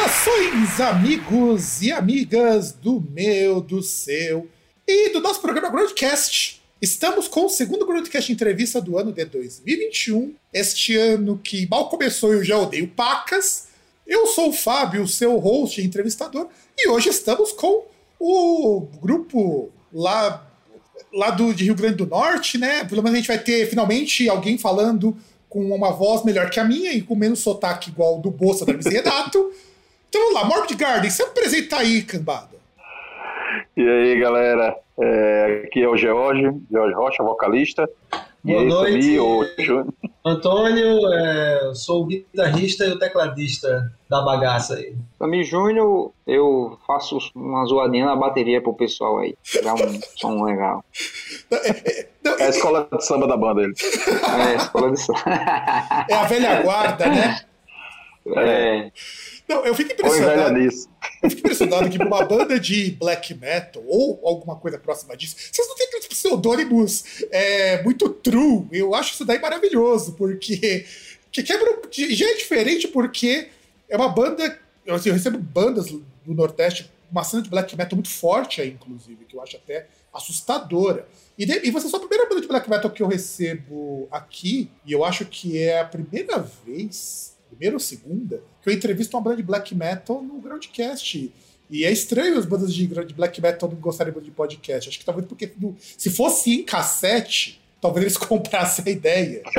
Saudações, amigos e amigas do meu, do seu e do nosso programa Broadcast. Estamos com o segundo Broadcast entrevista do ano de 2021. Este ano que mal começou eu já odeio pacas. Eu sou o Fábio, seu host e entrevistador, e hoje estamos com o grupo lá, lá do, de Rio Grande do Norte, né? Pelo menos a gente vai ter finalmente alguém falando com uma voz melhor que a minha e com menos sotaque igual do Bolsa da Renato. Então vamos lá, Morbid Garden, se apresenta aí, cambada. E aí, galera, é, aqui é o George, George Rocha, vocalista. Boa e noite. Júnior. Antônio, é, sou o guitarrista e o tecladista da bagaça aí. Sami Júnior, eu faço uma zoadinha na bateria pro pessoal aí. Dá um som legal. Não, É a escola de samba da banda ele. É, escola de samba. é a velha guarda, né? É, Não, eu fico impressionado. Eu fico impressionado que uma banda de black metal ou alguma coisa próxima disso, vocês não têm aqueles pseudônimos é, muito true. Eu acho isso daí maravilhoso, porque que quebra, já é diferente porque é uma banda. Eu, assim, eu recebo bandas do Nordeste, uma cena de black metal muito forte aí, inclusive, que eu acho até assustadora. E, de, e você é só a primeira banda de black metal que eu recebo aqui, e eu acho que é a primeira vez, primeira ou segunda, que eu entrevisto uma banda de black metal no Groundcast. E é estranho as bandas de, de black metal não gostarem de podcast. Acho que talvez porque no- se fosse em cassete, talvez eles comprassem a ideia.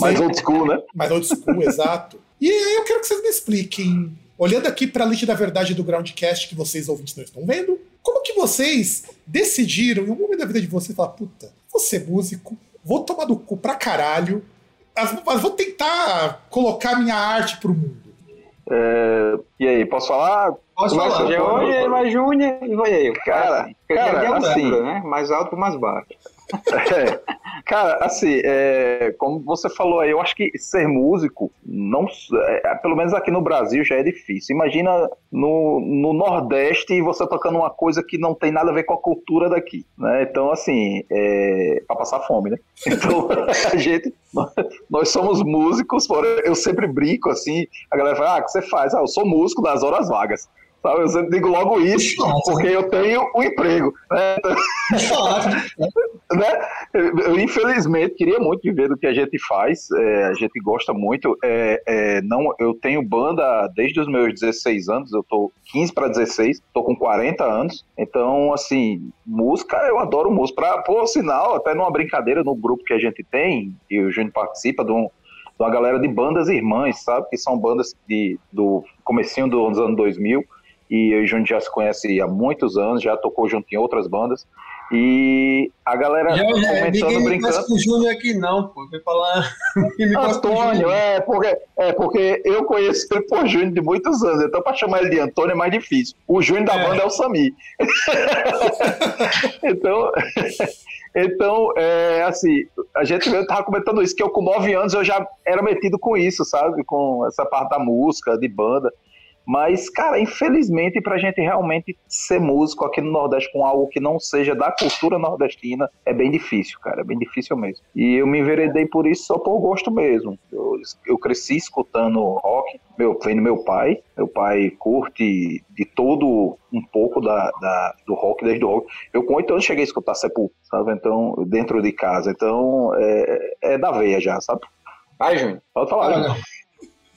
Mais old school, né? Mais old school, exato. E aí eu quero que vocês me expliquem, olhando aqui para a lista da verdade do Groundcast que vocês ouvintes não estão vendo, como que vocês decidiram, em algum momento da vida de vocês, falar, puta, vou ser músico, vou tomar do cu pra caralho, mas, mas vou tentar colocar minha arte pro mundo. É, e aí, posso falar? Posso Começa, falar? George, mais Júnior e vai eu. Cara, cara, é um assim- número, né? Mais alto, mais baixo. É, cara, assim, é, como você falou aí, eu acho que ser músico, não, é, pelo menos aqui no Brasil, já é difícil. Imagina no, no Nordeste você tocando uma coisa que não tem nada a ver com a cultura daqui, né? Então, assim, é, pra passar fome, né? Então, a gente, nós, somos músicos, eu sempre brinco, assim, a galera fala, ah, o que você faz? Ah, eu sou músico das horas vagas. Sabe? Eu sempre digo logo isso, porque eu tenho um emprego. Né? né? Eu, infelizmente, queria muito viver do que a gente faz, é, a gente gosta muito. É, é, não, eu tenho banda desde os meus 16 anos, eu tô 15 para 16, tô com 40 anos, então, assim, música, eu adoro música. Pra, por sinal, até numa brincadeira no grupo que a gente tem, e o Júnior participa de, um, de uma galera de bandas irmãs, sabe? Que são bandas de, do comecinho dos anos 2000, e eu e o Júnior já se conhece há muitos anos, já tocou junto em outras bandas. E a galera já, comentando, ninguém brincando. com o Júnior aqui não, pô. Vem falar... O Antônio, é porque, é porque eu conheço por Júnior de muitos anos, então para chamar ele de Antônio é mais difícil. O Júnior da É. banda é o Sami. então, então é, assim, a gente eu tava comentando isso, que eu com nove anos eu já era metido com isso, sabe? Com essa parte da música, de banda. Mas, cara, infelizmente, pra gente realmente ser músico aqui no Nordeste com algo que não seja da cultura nordestina, é bem difícil, cara, é bem difícil mesmo. E eu me enveredei por isso só por gosto mesmo. Eu, eu cresci escutando rock, meu, vem do meu pai, meu pai curte de todo um pouco da, da- do rock, desde o rock. Eu com oito anos cheguei a escutar Sepultura, sabe? Então, dentro de casa. Então, é, é da veia já, sabe? Vai, Júnior. Pode falar. Júnior.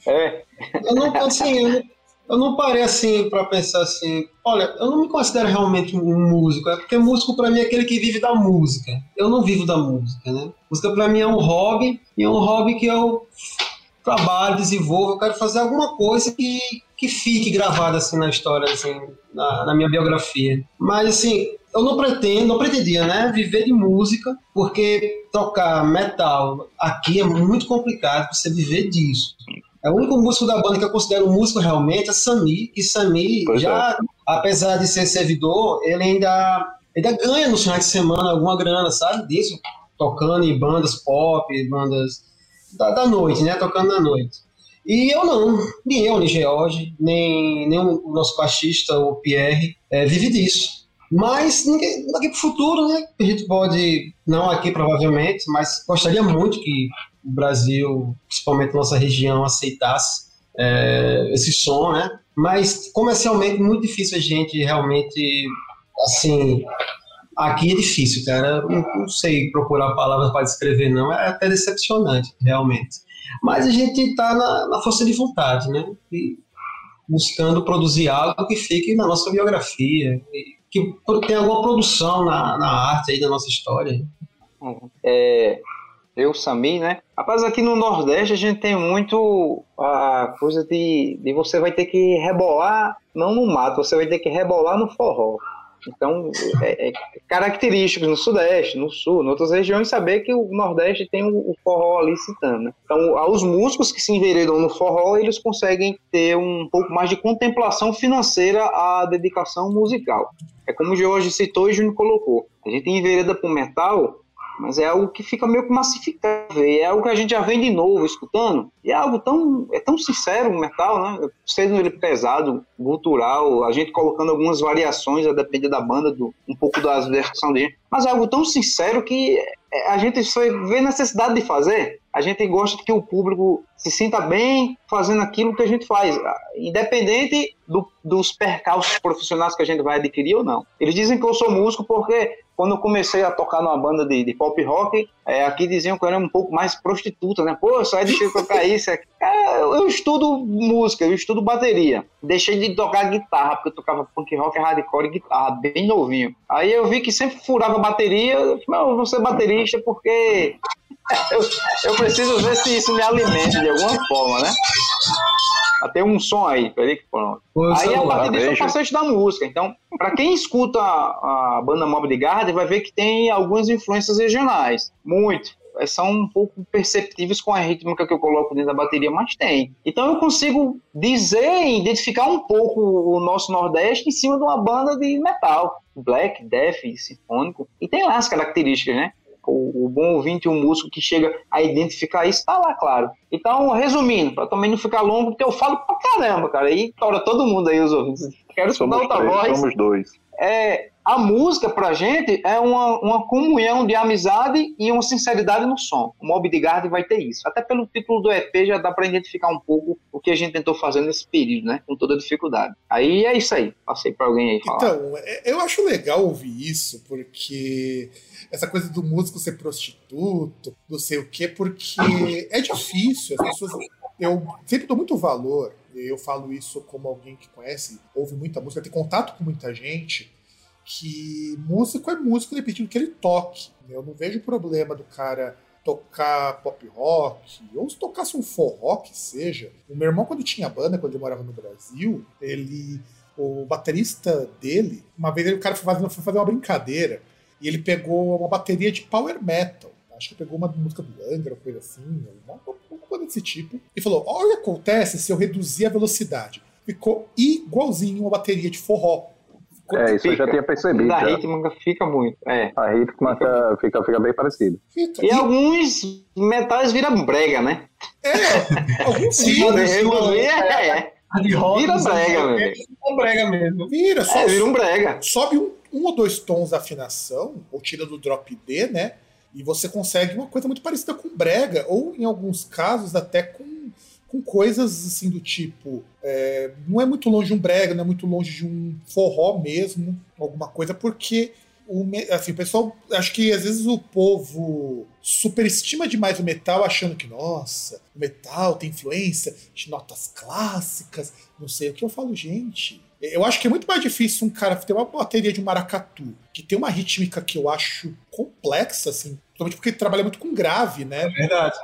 É, eu não, assim, eu não, eu não parei assim pra pensar assim. Olha, eu não me considero realmente um músico, é porque músico pra mim é aquele que vive da música. Eu não vivo da música, né? Música pra mim é um hobby e é um hobby que eu trabalho, desenvolvo. Eu quero fazer alguma coisa que, que fique gravada assim na história, assim, na, na minha biografia. Mas assim, eu não pretendo, não pretendia, né, viver de música, porque tocar metal aqui é muito complicado você viver disso. É o único músico da banda que eu considero músico realmente é Sami, e Sami Pois já, é. apesar de ser servidor, ele ainda, ainda ganha no final de semana alguma grana, sabe, disso, tocando em bandas pop, bandas da, da noite, né, tocando na noite. E eu não, nem eu, nem George, nem, nem o nosso baixista, o Pierre, é, vive disso. Mas ninguém, daqui para o futuro, né? A gente pode, não aqui provavelmente, mas gostaria muito que o Brasil, principalmente nossa região, aceitasse é, esse som, né? Mas comercialmente muito difícil a gente realmente, assim, aqui é difícil, cara. Não, não sei procurar palavras para descrever, não. É até decepcionante, realmente. Mas a gente está na, na força de vontade, né? E buscando produzir algo que fique na nossa biografia, que tenha alguma produção na, na arte aí da nossa história. É, eu, Sami, né? Rapaz, aqui no Nordeste a gente tem muito a coisa de, de você vai ter que rebolar, não no mato, você vai ter que rebolar no forró. Então, é, é característico no Sudeste, no Sul, em outras regiões, saber que o Nordeste tem o, o forró ali citando. Né? Então, aos músicos que se enveredam no forró, eles conseguem ter um pouco mais de contemplação financeira à dedicação musical. É como o George citou e o Júnior colocou. A gente envereda para o metal, mas é algo que fica meio que massificado. E é algo que a gente já vem de novo escutando. E é algo tão, é tão sincero o metal, né? Sendo ele pesado, cultural, a gente colocando algumas variações, a depender da banda, do, um pouco das versões dele. Mas é algo tão sincero que é, a gente só vê necessidade de fazer. A gente gosta que o público se sinta bem fazendo aquilo que a gente faz, independente do, dos percalços profissionais que a gente vai adquirir ou não. Eles dizem que eu sou músico porque quando eu comecei a tocar numa banda de, de pop rock, é, aqui diziam que eu era um pouco mais prostituta, né? Pô, só deixei de tocar isso. É, eu estudo música, eu estudo bateria. Deixei de tocar guitarra, porque eu tocava punk rock, hardcore e guitarra, bem novinho. Aí eu vi que sempre furava bateria, eu falei, não, eu vou ser baterista porque eu, eu preciso ver se isso me alimenta de alguma forma, né? Tem um som aí, peraí que pronto. Aí a partir disso eu passei a estudar música. Então, para quem escuta a, a banda Mob de Garden, vai ver que tem algumas influências regionais. Muito. São um pouco perceptíveis com a rítmica que eu coloco dentro da bateria, mas tem. Então eu consigo dizer, identificar um pouco o nosso Nordeste em cima de uma banda de metal. Black, death, sinfônico. E tem lá as características, né? O, o, bom ouvinte e o músico que chega a identificar isso, tá lá, claro. Então, resumindo, para também não ficar longo, porque eu falo pra caramba, cara, e tora todo mundo aí, os ouvintes. Quero escutar outra três, voz. Somos dois. É, a música pra gente é uma, uma comunhão de amizade e uma sinceridade no som. O Mob de Garden vai ter isso. Até pelo título do EP já dá para identificar um pouco o que a gente tentou fazer nesse período, né? Com toda dificuldade. Aí é isso aí. Passei para alguém aí falar. Então, eu acho legal ouvir isso, porque essa coisa do músico ser prostituto, não sei o quê, porque é difícil. As pessoas. Eu sempre dou muito valor, eu falo isso como alguém que conhece, ouve muita música, tem contato com muita gente, que músico é músico dependendo do que ele toque. Eu não vejo problema do cara tocar pop rock, ou se tocasse um forró que seja. O meu irmão, quando tinha banda, quando ele morava no Brasil, ele. O baterista dele, uma vez ele, o cara foi fazer, foi fazer uma brincadeira e ele pegou uma bateria de power metal. Acho que pegou uma música do Angra, coisa assim, uma, uma coisa desse tipo. E falou: olha o que acontece se eu reduzir a velocidade. Ficou igualzinho uma bateria de forró. É, isso eu já Fica. tinha percebido. Da rítmica fica muito. É. A rítmica fica, fica bem parecida. Fica. E alguns metais viram brega, né? É, alguns Sim, né? É. A de rock, Vira brega, meu. É brega mesmo. Vira, só É, vira um brega. sobe um, um ou dois tons da afinação, ou tira do drop D, né? E você consegue uma coisa muito parecida com brega, ou em alguns casos até com, com coisas assim do tipo. é, não é muito longe de um brega, não é muito longe de um forró mesmo, alguma coisa, porque o, assim, o pessoal. Acho que às vezes o povo superestima demais o metal, achando que, nossa, o metal tem influência de notas clássicas, não sei o que eu falo, gente. Eu acho que é muito mais difícil um cara ter uma bateria de um maracatu, que tem uma rítmica que eu acho complexa, assim, principalmente porque ele trabalha muito com grave, né? É verdade.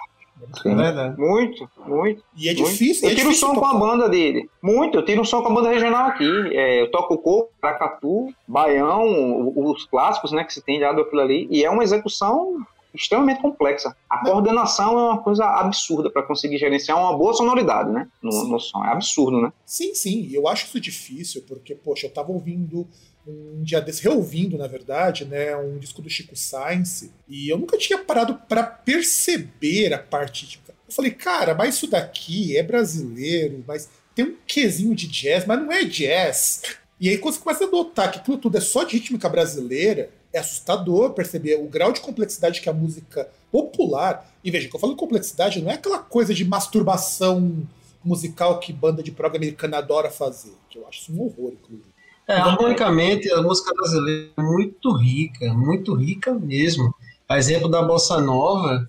Sim. É verdade. Muito, muito. E é muito. difícil. Eu é tiro difícil som com a tocar. banda dele. Muito, eu tiro um som com a banda regional aqui. É, eu toco o coco, Paracatu, Baião, os clássicos né, que se tem já do aquilo ali. E é uma execução extremamente complexa. A coordenação é uma coisa absurda para conseguir gerenciar uma boa sonoridade, né? No, no som. É absurdo, né? Sim, sim, e eu acho isso difícil, porque, poxa, eu tava ouvindo um dia desse, reouvindo, na verdade, né, um disco do Chico Science, e eu nunca tinha parado pra perceber a parte de... Eu falei, cara, mas isso daqui é brasileiro, mas tem um quesinho de jazz, mas não é jazz. E aí, quando você começa a notar que aquilo tudo é só de rítmica brasileira, é assustador perceber o grau de complexidade que a música popular. E veja, que eu falo de complexidade, não é aquela coisa de masturbação musical que banda de prog americana adora fazer. Que eu acho isso um horror, inclusive. É, harmonicamente, a música brasileira é muito rica, muito rica mesmo. A exemplo da bossa nova,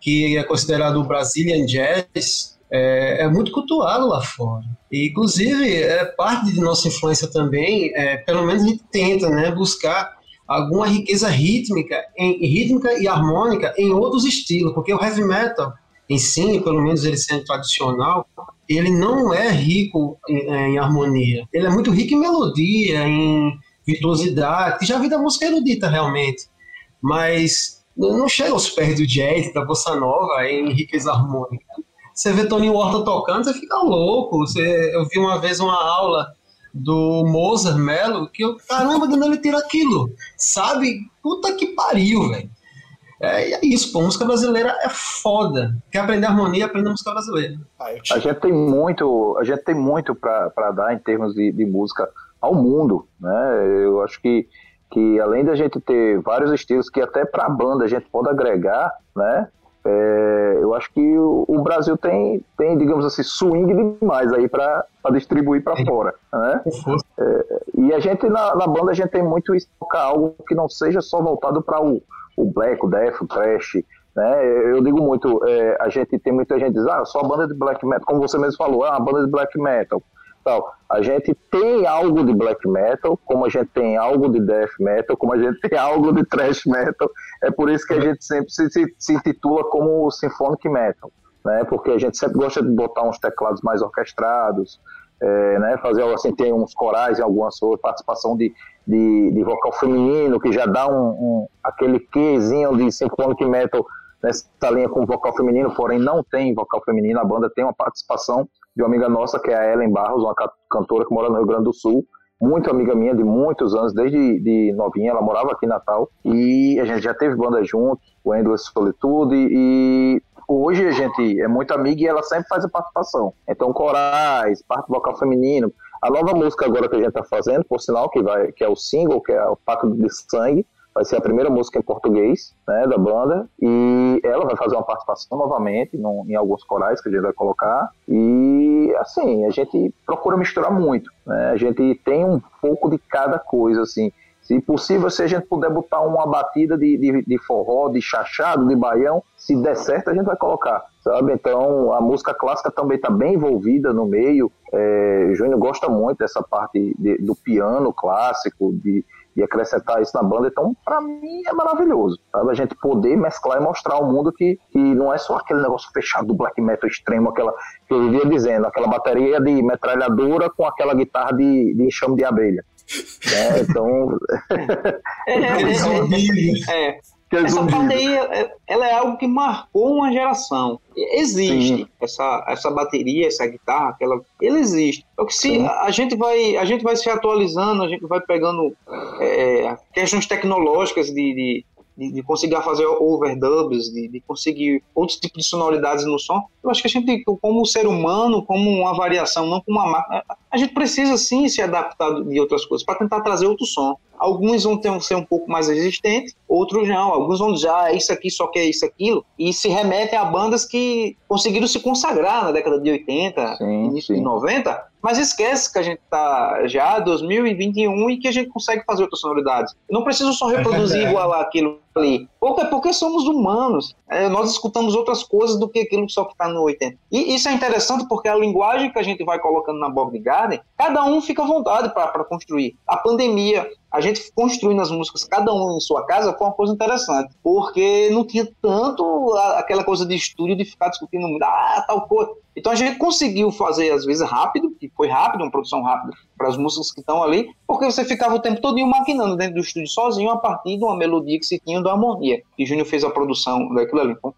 que é considerado o Brazilian Jazz, é, é muito cultuado lá fora. E, inclusive, é parte de nossa influência também, é, pelo menos a gente tenta né, buscar alguma riqueza rítmica, em, rítmica e harmônica em outros estilos, porque o heavy metal em si, pelo menos ele sendo tradicional, ele não é rico em, em harmonia. Ele é muito rico em melodia, em virtuosidade, já vi da música erudita realmente, mas não chega aos pés do jazz, da bossa nova, em riqueza harmônica. Você vê Tony Horta tocando, você fica louco. Você, eu vi uma vez uma aula do Mozart Mello, que eu, caramba, de onde ele tira aquilo? Sabe? Puta que pariu, velho. É, é isso, pô, música brasileira é foda. Quer aprender harmonia, aprenda música brasileira. Ah, te... A gente tem muito, a gente tem muito para dar em termos de, de música ao mundo, né? Eu acho que, que além da gente ter vários estilos que até para a banda a gente pode agregar, né? É, eu acho que o, o, Brasil tem, tem, digamos assim, swing demais aí para distribuir para fora, né? É, e a gente na, na, banda a gente tem muito isso, tocar algo que não seja só voltado para o, o black, o death, o trash, né? Eu digo muito, é, a gente tem muita gente diz, ah, só banda de black metal, como você mesmo falou, ah, banda de black metal. Tal. A gente tem algo de black metal, como a gente tem algo de death metal, como a gente tem algo de thrash metal. É por isso que a gente sempre se, se, se intitula como symphonic metal, né? Porque a gente sempre gosta de botar uns teclados mais orquestrados, é, né? Fazer assim, tem uns corais em algumas participação de, de, de, vocal feminino, que já dá um, um aquele quezinho de symphonic metal nessa linha com vocal feminino, porém não tem vocal feminino, a banda tem uma participação de uma amiga nossa, que é a Ellen Barros, uma cantora que mora no Rio Grande do Sul, muito amiga minha de muitos anos, desde de novinha, ela morava aqui em Natal, e a gente já teve banda junto, o Endless Solitude, e hoje a gente é muito amiga e ela sempre faz a participação. Então, corais, parte vocal feminino. A nova música agora que a gente está fazendo, por sinal, que, vai, que é o single, que é o Pacto de Sangue, vai ser a primeira música em português né, da banda e ela vai fazer uma participação novamente num, em alguns corais que a gente vai colocar e assim a gente procura misturar muito né? a gente tem um pouco de cada coisa assim se possível se a gente puder botar uma batida de, de, de forró de chachado de baião se der certo a gente vai colocar sabe então a música clássica também está bem envolvida no meio é, Júnior gosta muito dessa parte de, do piano clássico de e acrescentar isso na banda. Então, para mim, é maravilhoso. Sabe? A gente poder mesclar e mostrar ao mundo que, que não é só aquele negócio fechado do black metal extremo, aquela que eu vivia dizendo, aquela bateria de metralhadora com aquela guitarra de, de enxame de abelha. É, então. é, é, é, essa parte aí, ela é algo que marcou uma geração. Existe Sim. essa, essa bateria, essa guitarra, aquela, ele existe. É que se a gente vai a gente vai se atualizando, a gente vai pegando é, questões tecnológicas de, de, de, de, conseguir fazer overdubs, de, de conseguir outros tipos de sonoridades no som. Eu acho que a gente, como ser humano, como uma variação, não como uma marca, a gente precisa sim se adaptar de outras coisas para tentar trazer outro som. Alguns vão ter, ser um pouco mais resistentes, outros não. Alguns vão já ah, isso aqui só quer isso aquilo e se remetem a bandas que conseguiram se consagrar na década de 80, sim, início sim. de 90, mas esquece que a gente está já 2021 e que a gente consegue fazer outras sonoridades. Não preciso só reproduzir igual aquilo ali. Porque, porque somos humanos. É, nós escutamos outras coisas do que aquilo só que está no 80. E isso é interessante porque a linguagem que a gente vai colocando na Bob Garden, cada um fica à vontade para construir. A pandemia, a gente construindo as músicas, cada um em sua casa, foi uma coisa interessante, porque não tinha tanto aquela coisa de estúdio de ficar discutindo muito, ah, tal coisa. Então a gente conseguiu fazer, às vezes, rápido, que foi rápido, uma produção rápida para as músicas que estão ali, porque você ficava o tempo todo maquinando dentro do estúdio sozinho a partir de uma melodia que se tinha da harmonia. E Júnior fez a produção daquilo ali. Então,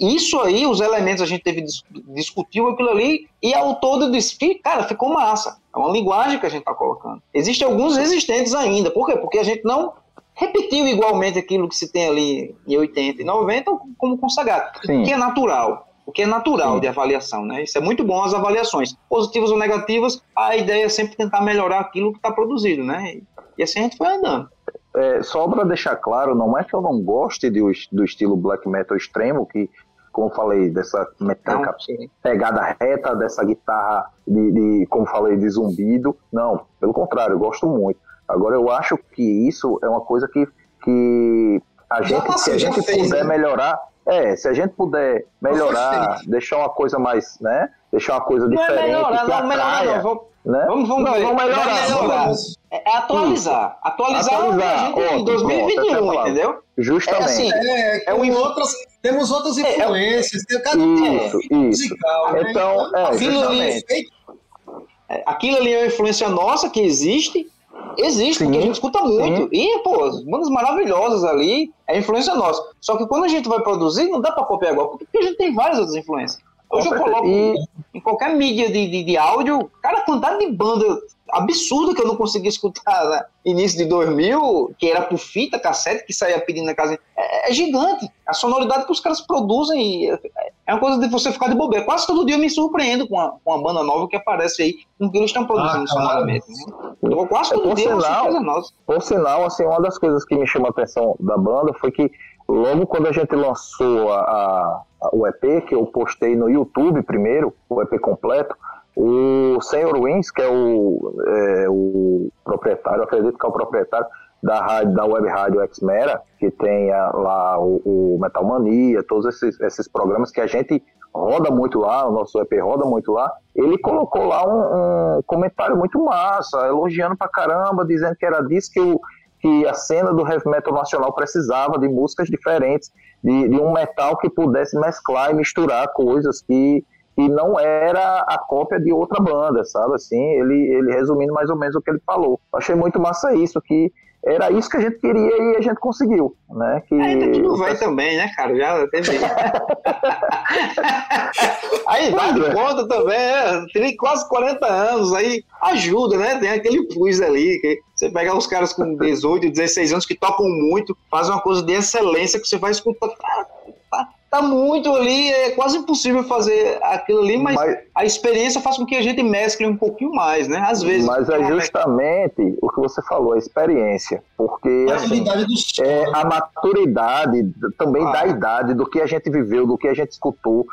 isso aí, os elementos a gente teve discutiu aquilo ali e ao todo disse, cara, ficou massa. É uma linguagem que a gente está colocando. Existem alguns resistentes ainda. Por quê? Porque a gente não repetiu igualmente aquilo que se tem ali em 80 e 90 como consagrado, Sim. que é natural o que é natural Sim. de avaliação, né? Isso é muito bom as avaliações, positivas ou negativas. A ideia é sempre tentar melhorar aquilo que está produzido, né? E assim a gente foi andando. É, só para deixar claro, não é que eu não goste de, do estilo black metal extremo, que, como falei, dessa mecânica pegada reta, dessa guitarra de, de, como falei, de zumbido. Não, pelo contrário, eu gosto muito. Agora, eu acho que isso é uma coisa que, que a gente, se a gente fez, puder né? melhorar, é, se a gente puder melhorar, deixar uma coisa mais, né? Deixar uma coisa não é diferente. É melhorar, que não, melhorar, não. Vamos, né? vamos, vamos, não, vamos melhorar. melhorar. É, é atualizar. Atualizar, atualizar. a gente em 2021, pronto, entendeu? Justamente. É, assim, é, é um outras, temos outras é, influências, tem cada isso, isso. musical. Né? Então, é, aquilo, ali, aquilo ali é uma influência nossa que existe Existe, sim, porque a gente escuta muito. Sim. E, pô, bandas maravilhosas ali, é influência nossa. Só que quando a gente vai produzir, não dá pra copiar igual, porque a gente tem várias outras influências. Hoje eu coloco e... em qualquer mídia de, de, de áudio, cara, quantidade de banda absurda que eu não conseguia escutar né? início de 2000, que era por fita, cassete, que saía pedindo na casa. É, é gigante. A sonoridade que os caras produzem é, é uma coisa de você ficar de bobeira. Quase todo dia eu me surpreendo com uma, com uma banda nova que aparece aí, com o que eles estão produzindo ah, sonoramente. Né? Quase todo por dia sinal, é Por sinal, assim, uma das coisas que me chamou a atenção da banda foi que logo quando a gente lançou a, a, o EP, que eu postei no YouTube primeiro, o EP completo, o Senhor Wins, que é o, é o proprietário, acredito que é o proprietário da, rádio, da web rádio Exmera, que tem lá o, o Metal Mania, todos esses, esses programas que a gente roda muito lá, o nosso EP roda muito lá, ele colocou lá um, um comentário muito massa, elogiando pra caramba, dizendo que era disso que, o, que a cena do heavy metal nacional precisava, de músicas diferentes, de, de um metal que pudesse mesclar e misturar coisas que e não era a cópia de outra banda, sabe? Assim, ele, ele resumindo mais ou menos o que ele falou. achei muito massa isso, que era isso que a gente queria e a gente conseguiu, né? Que... Ainda que não vai também, né, cara? Já teve. aí dá de é. conta também, é, tem quase 40 anos, aí ajuda, né? Tem aquele plus ali, que você pegar os caras com 18, 16 anos que tocam muito, fazem uma coisa de excelência que você vai escutar, cara, tá muito ali, é quase impossível fazer aquilo ali, mas, mas, a experiência faz com que a gente mescle um pouquinho mais, né? Às vezes. Mas é justamente o que você falou, a experiência. Porque a, assim, é a maturidade também ah. da idade, do que a gente viveu, do que a gente escutou.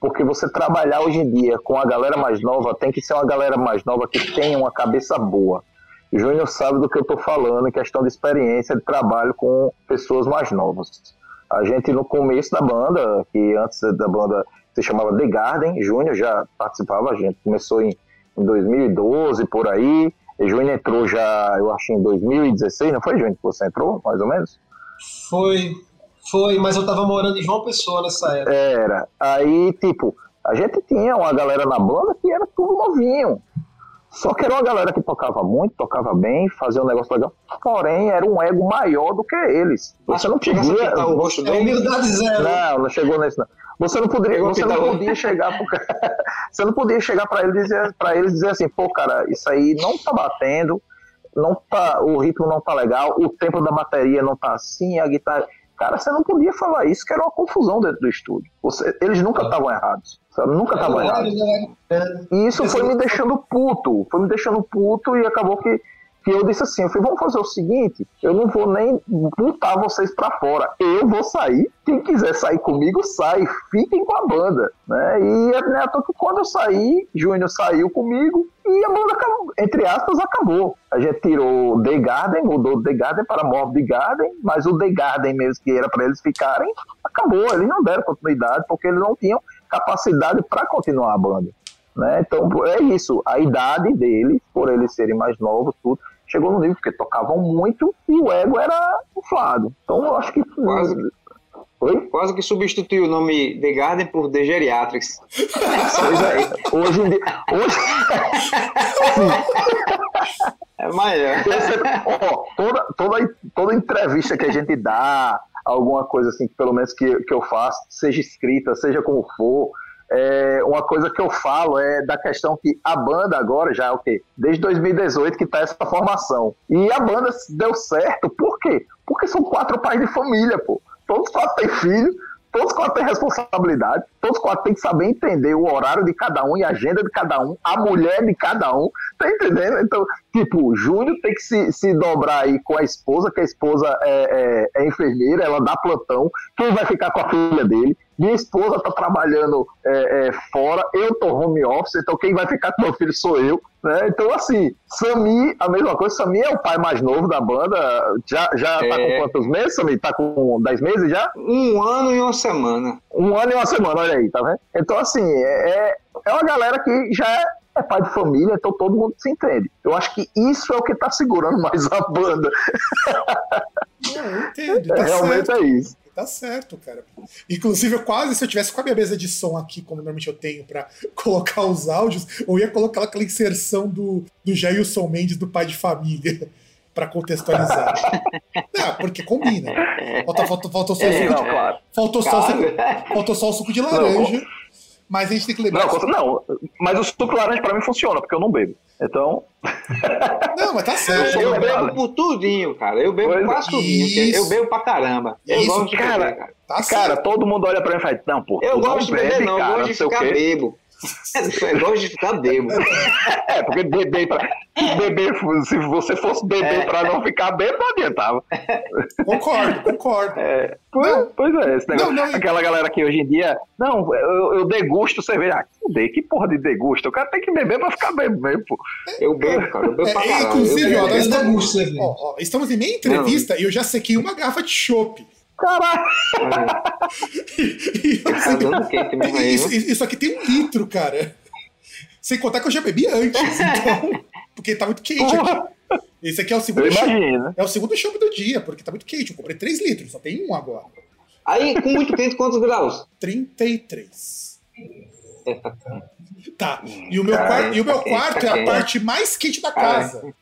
Porque você trabalhar hoje em dia com a galera mais nova, tem que ser uma galera mais nova que tenha uma cabeça boa. Júnior sabe do que eu estou falando em questão de experiência de trabalho com pessoas mais novas. A gente, no começo da banda, que antes da banda se chamava The Garden, Júnior já participava, a gente começou em, em 2012, por aí, e Júnior entrou já, eu acho, em 2016, não foi, Júnior, que você entrou, mais ou menos? Foi, foi, mas eu tava morando em João Pessoa nessa época. Era, aí, tipo, a gente tinha uma galera na banda que era tudo novinho, só que era uma galera que tocava muito, tocava bem, fazia um negócio legal, porém era um ego maior do que eles. Você não podia. O rosto é humildade zero. Não, não chegou nesse não. Você não poderia, você não podia chegar pro cara, você não podia chegar para ele dizer para eles dizer assim, pô, cara, isso aí não tá batendo, não tá, o ritmo não tá legal, o tempo da bateria não tá assim, a guitarra Cara, você não podia falar isso, que era uma confusão dentro do estúdio. Você, eles nunca estavam errados, sabe? Nunca estavam errados. E isso foi me deixando puto, foi me deixando puto e acabou que que eu disse assim, eu falei, vamos fazer o seguinte, eu não vou nem botar vocês para fora, eu vou sair, quem quiser sair comigo, sai, fiquem com a banda, né, e é né, que quando eu saí, Júnior saiu comigo, e a banda, entre aspas, acabou. A gente tirou The Garden, mudou The Garden para Morbid Garden, mas o The Garden mesmo, que era para eles ficarem, acabou, eles não deram continuidade, porque eles não tinham capacidade para continuar a banda. Né? Então é isso, a idade deles, por eles serem mais novos, tudo, chegou no nível porque tocavam muito e o ego era inflado. Então eu acho que. Quase. Oi? Quase que substituiu o nome The Garden por The Geriatrics. Pois é, hoje em dia. Hoje, É maior. ó, toda, toda, toda entrevista que a gente dá, alguma coisa assim, pelo menos que, que eu faço, seja escrita, seja como for, é, uma coisa que eu falo é da questão que a banda agora já é o quê? Desde 2018 que tá essa formação. E a banda deu certo, por quê? Porque são quatro pais de família, pô. Todos quatro têm filho, todos quatro têm responsabilidade, todos quatro têm que saber entender o horário de cada um e a agenda de cada um, a mulher de cada um, tá entendendo? Então, tipo, Júnior tem que se, se dobrar aí com a esposa, que a esposa é, é, é enfermeira, ela dá plantão, quem vai ficar com a filha dele? Minha esposa tá trabalhando é, é, fora, eu tô home office, então quem vai ficar com meu filho sou eu, né? Então, assim, Sami, a mesma coisa, Sami é o pai mais novo da banda, já, já tá É. com quantos meses, Sami? Tá com 10 meses já? Um ano e uma semana. Um ano e uma semana, olha aí, tá vendo? Então, assim, é, é- é uma galera que já é, é pai de família, então todo mundo se entende. Eu acho que isso é o que tá segurando mais a banda. Não, entendo. É, Tá realmente certo. é isso. Tá certo, cara. Inclusive, eu quase, se eu tivesse com a minha mesa de som aqui, como normalmente eu tenho pra colocar os áudios, eu ia colocar aquela inserção do, do Jailson Mendes do pai de família pra contextualizar. Não, porque combina. Falta, falta, faltou só o É, não, claro. faltou só o suco, Cara, faltou só o suco de laranja. Mas a gente tem que lembrar. Não, não, mas o suco laranja pra mim funciona, porque eu não bebo. Então, Não, mas tá certo. eu sou- bebo por tudinho, cara. Eu bebo Pois é. quase tudinho. porque Isso. Eu bebo pra caramba. Eu Isso, gosto de cara. beber, cara. Tá cara, certo. todo mundo olha pra mim e fala, não, pô, Eu gosto de beber, bebe, não. Eu cara, gosto de ficar bebo. Eu gosto de ficar bebo. É, porque beber pra. Beber, se você fosse beber É. pra não ficar bêbado, não adiantava. Concordo, concordo. É, pois, Não. pois é, esse negócio. Não, não. Aquela galera que hoje em dia, não, eu, eu degusto cerveja. Ah, fudei, que porra de degusto? O cara tem que beber pra ficar bebendo mesmo, pô. Eu bebo, cara. Eu bebo É, pra caralho. inclusive, eu ó, nós Eu estamos, degusto cerveja. ó, ó, estamos em meia entrevista e eu já sequei uma garrafa de chopp. Caralho! Aí, isso, aqui tem um litro, cara. Sem contar que eu já bebi antes, então. Porque tá muito quente aqui. Esse aqui é o segundo chopp. É o segundo chopp do dia, porque tá muito quente. Eu comprei 3 litros, só tem um agora. Aí, com muito quente, quantos graus? 33. Tá. E o meu, Cara, quarto, e o meu tá quarto tá é a parte mais quente da casa.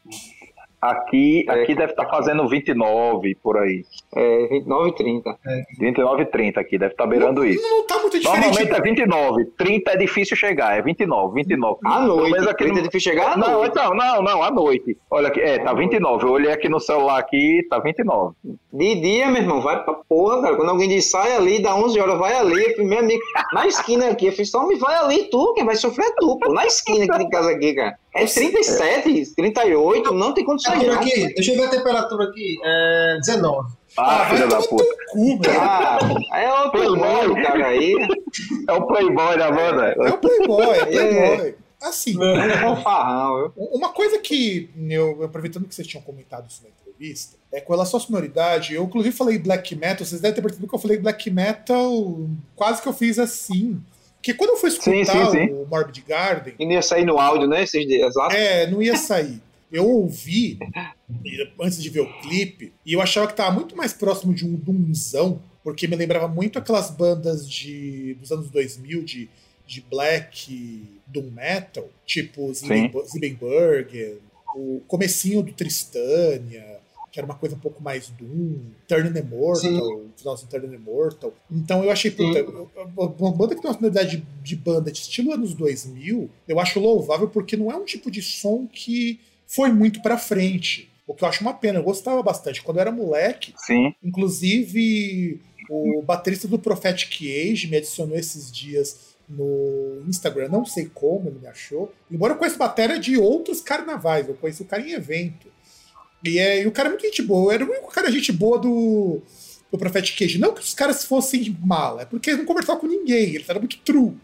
Aqui, É. aqui deve estar fazendo 29 por aí. É, 29 e 30. 29 e 30 aqui, deve estar beirando isso. Não, não tá muito diferente. Normalmente é 29, 30 é difícil chegar, é 29, 29. À noite. aqui 30 é no- difícil chegar Não, noite. então, não, não, à noite. Olha aqui, é, tá 29. Eu olhei aqui no celular aqui, tá 29. De dia, meu irmão, vai pra porra, cara. Quando alguém diz sai ali, dá 11 horas, vai ali. Eu falei, meu amigo, na esquina aqui. Eu fiz, só me vai ali, tu, quem vai sofrer é tu, pô. Na esquina aqui de casa aqui, cara. É 37, 38, não tem condição Aqui, não. aqui, deixa eu ver a temperatura aqui. É 19. Ah, vai filha da puta. cu. Ah, é outro Playboy. cara, aí. É o Playboy da banda. É o Playboy, é o Playboy. Assim, É um farrão, uma coisa que eu, aproveitando que vocês tinham comentado isso na entrevista, é com relação à sonoridade, eu inclusive falei black metal, vocês devem ter percebido que eu falei black metal, quase que eu fiz assim. Porque quando eu fui escutar Sim, sim, sim. o Morbid Garden, E não ia sair no áudio, né, esses dias lá. é, não ia sair. Eu ouvi antes de ver o clipe e eu achava que tava muito mais próximo de um Doomzão, porque me lembrava muito aquelas bandas de dos anos 2000 de, de black doom metal, tipo Sim. Zibbenbergen, o comecinho do Tristania, que era uma coisa um pouco mais doom, Turn the Immortal, finalzinho Turn the Immortal. Então eu achei, puta, uma banda que tem uma sonoridade de, de banda de estilo anos 2000, eu acho louvável porque não é um tipo de som que foi muito pra frente. O que eu acho uma pena, eu gostava bastante. Quando eu era moleque, Sim. Inclusive, o baterista do Prophetic Age me adicionou esses dias no Instagram, não sei como ele me achou. Embora eu conheça bateria de outros carnavais, eu conheci o cara em evento. E, é, e o cara é muito gente boa, era o único cara gente boa do, do Prophetic Age. Não que os caras fossem mala, é porque eles não conversavam com ninguém, eles eram muito true.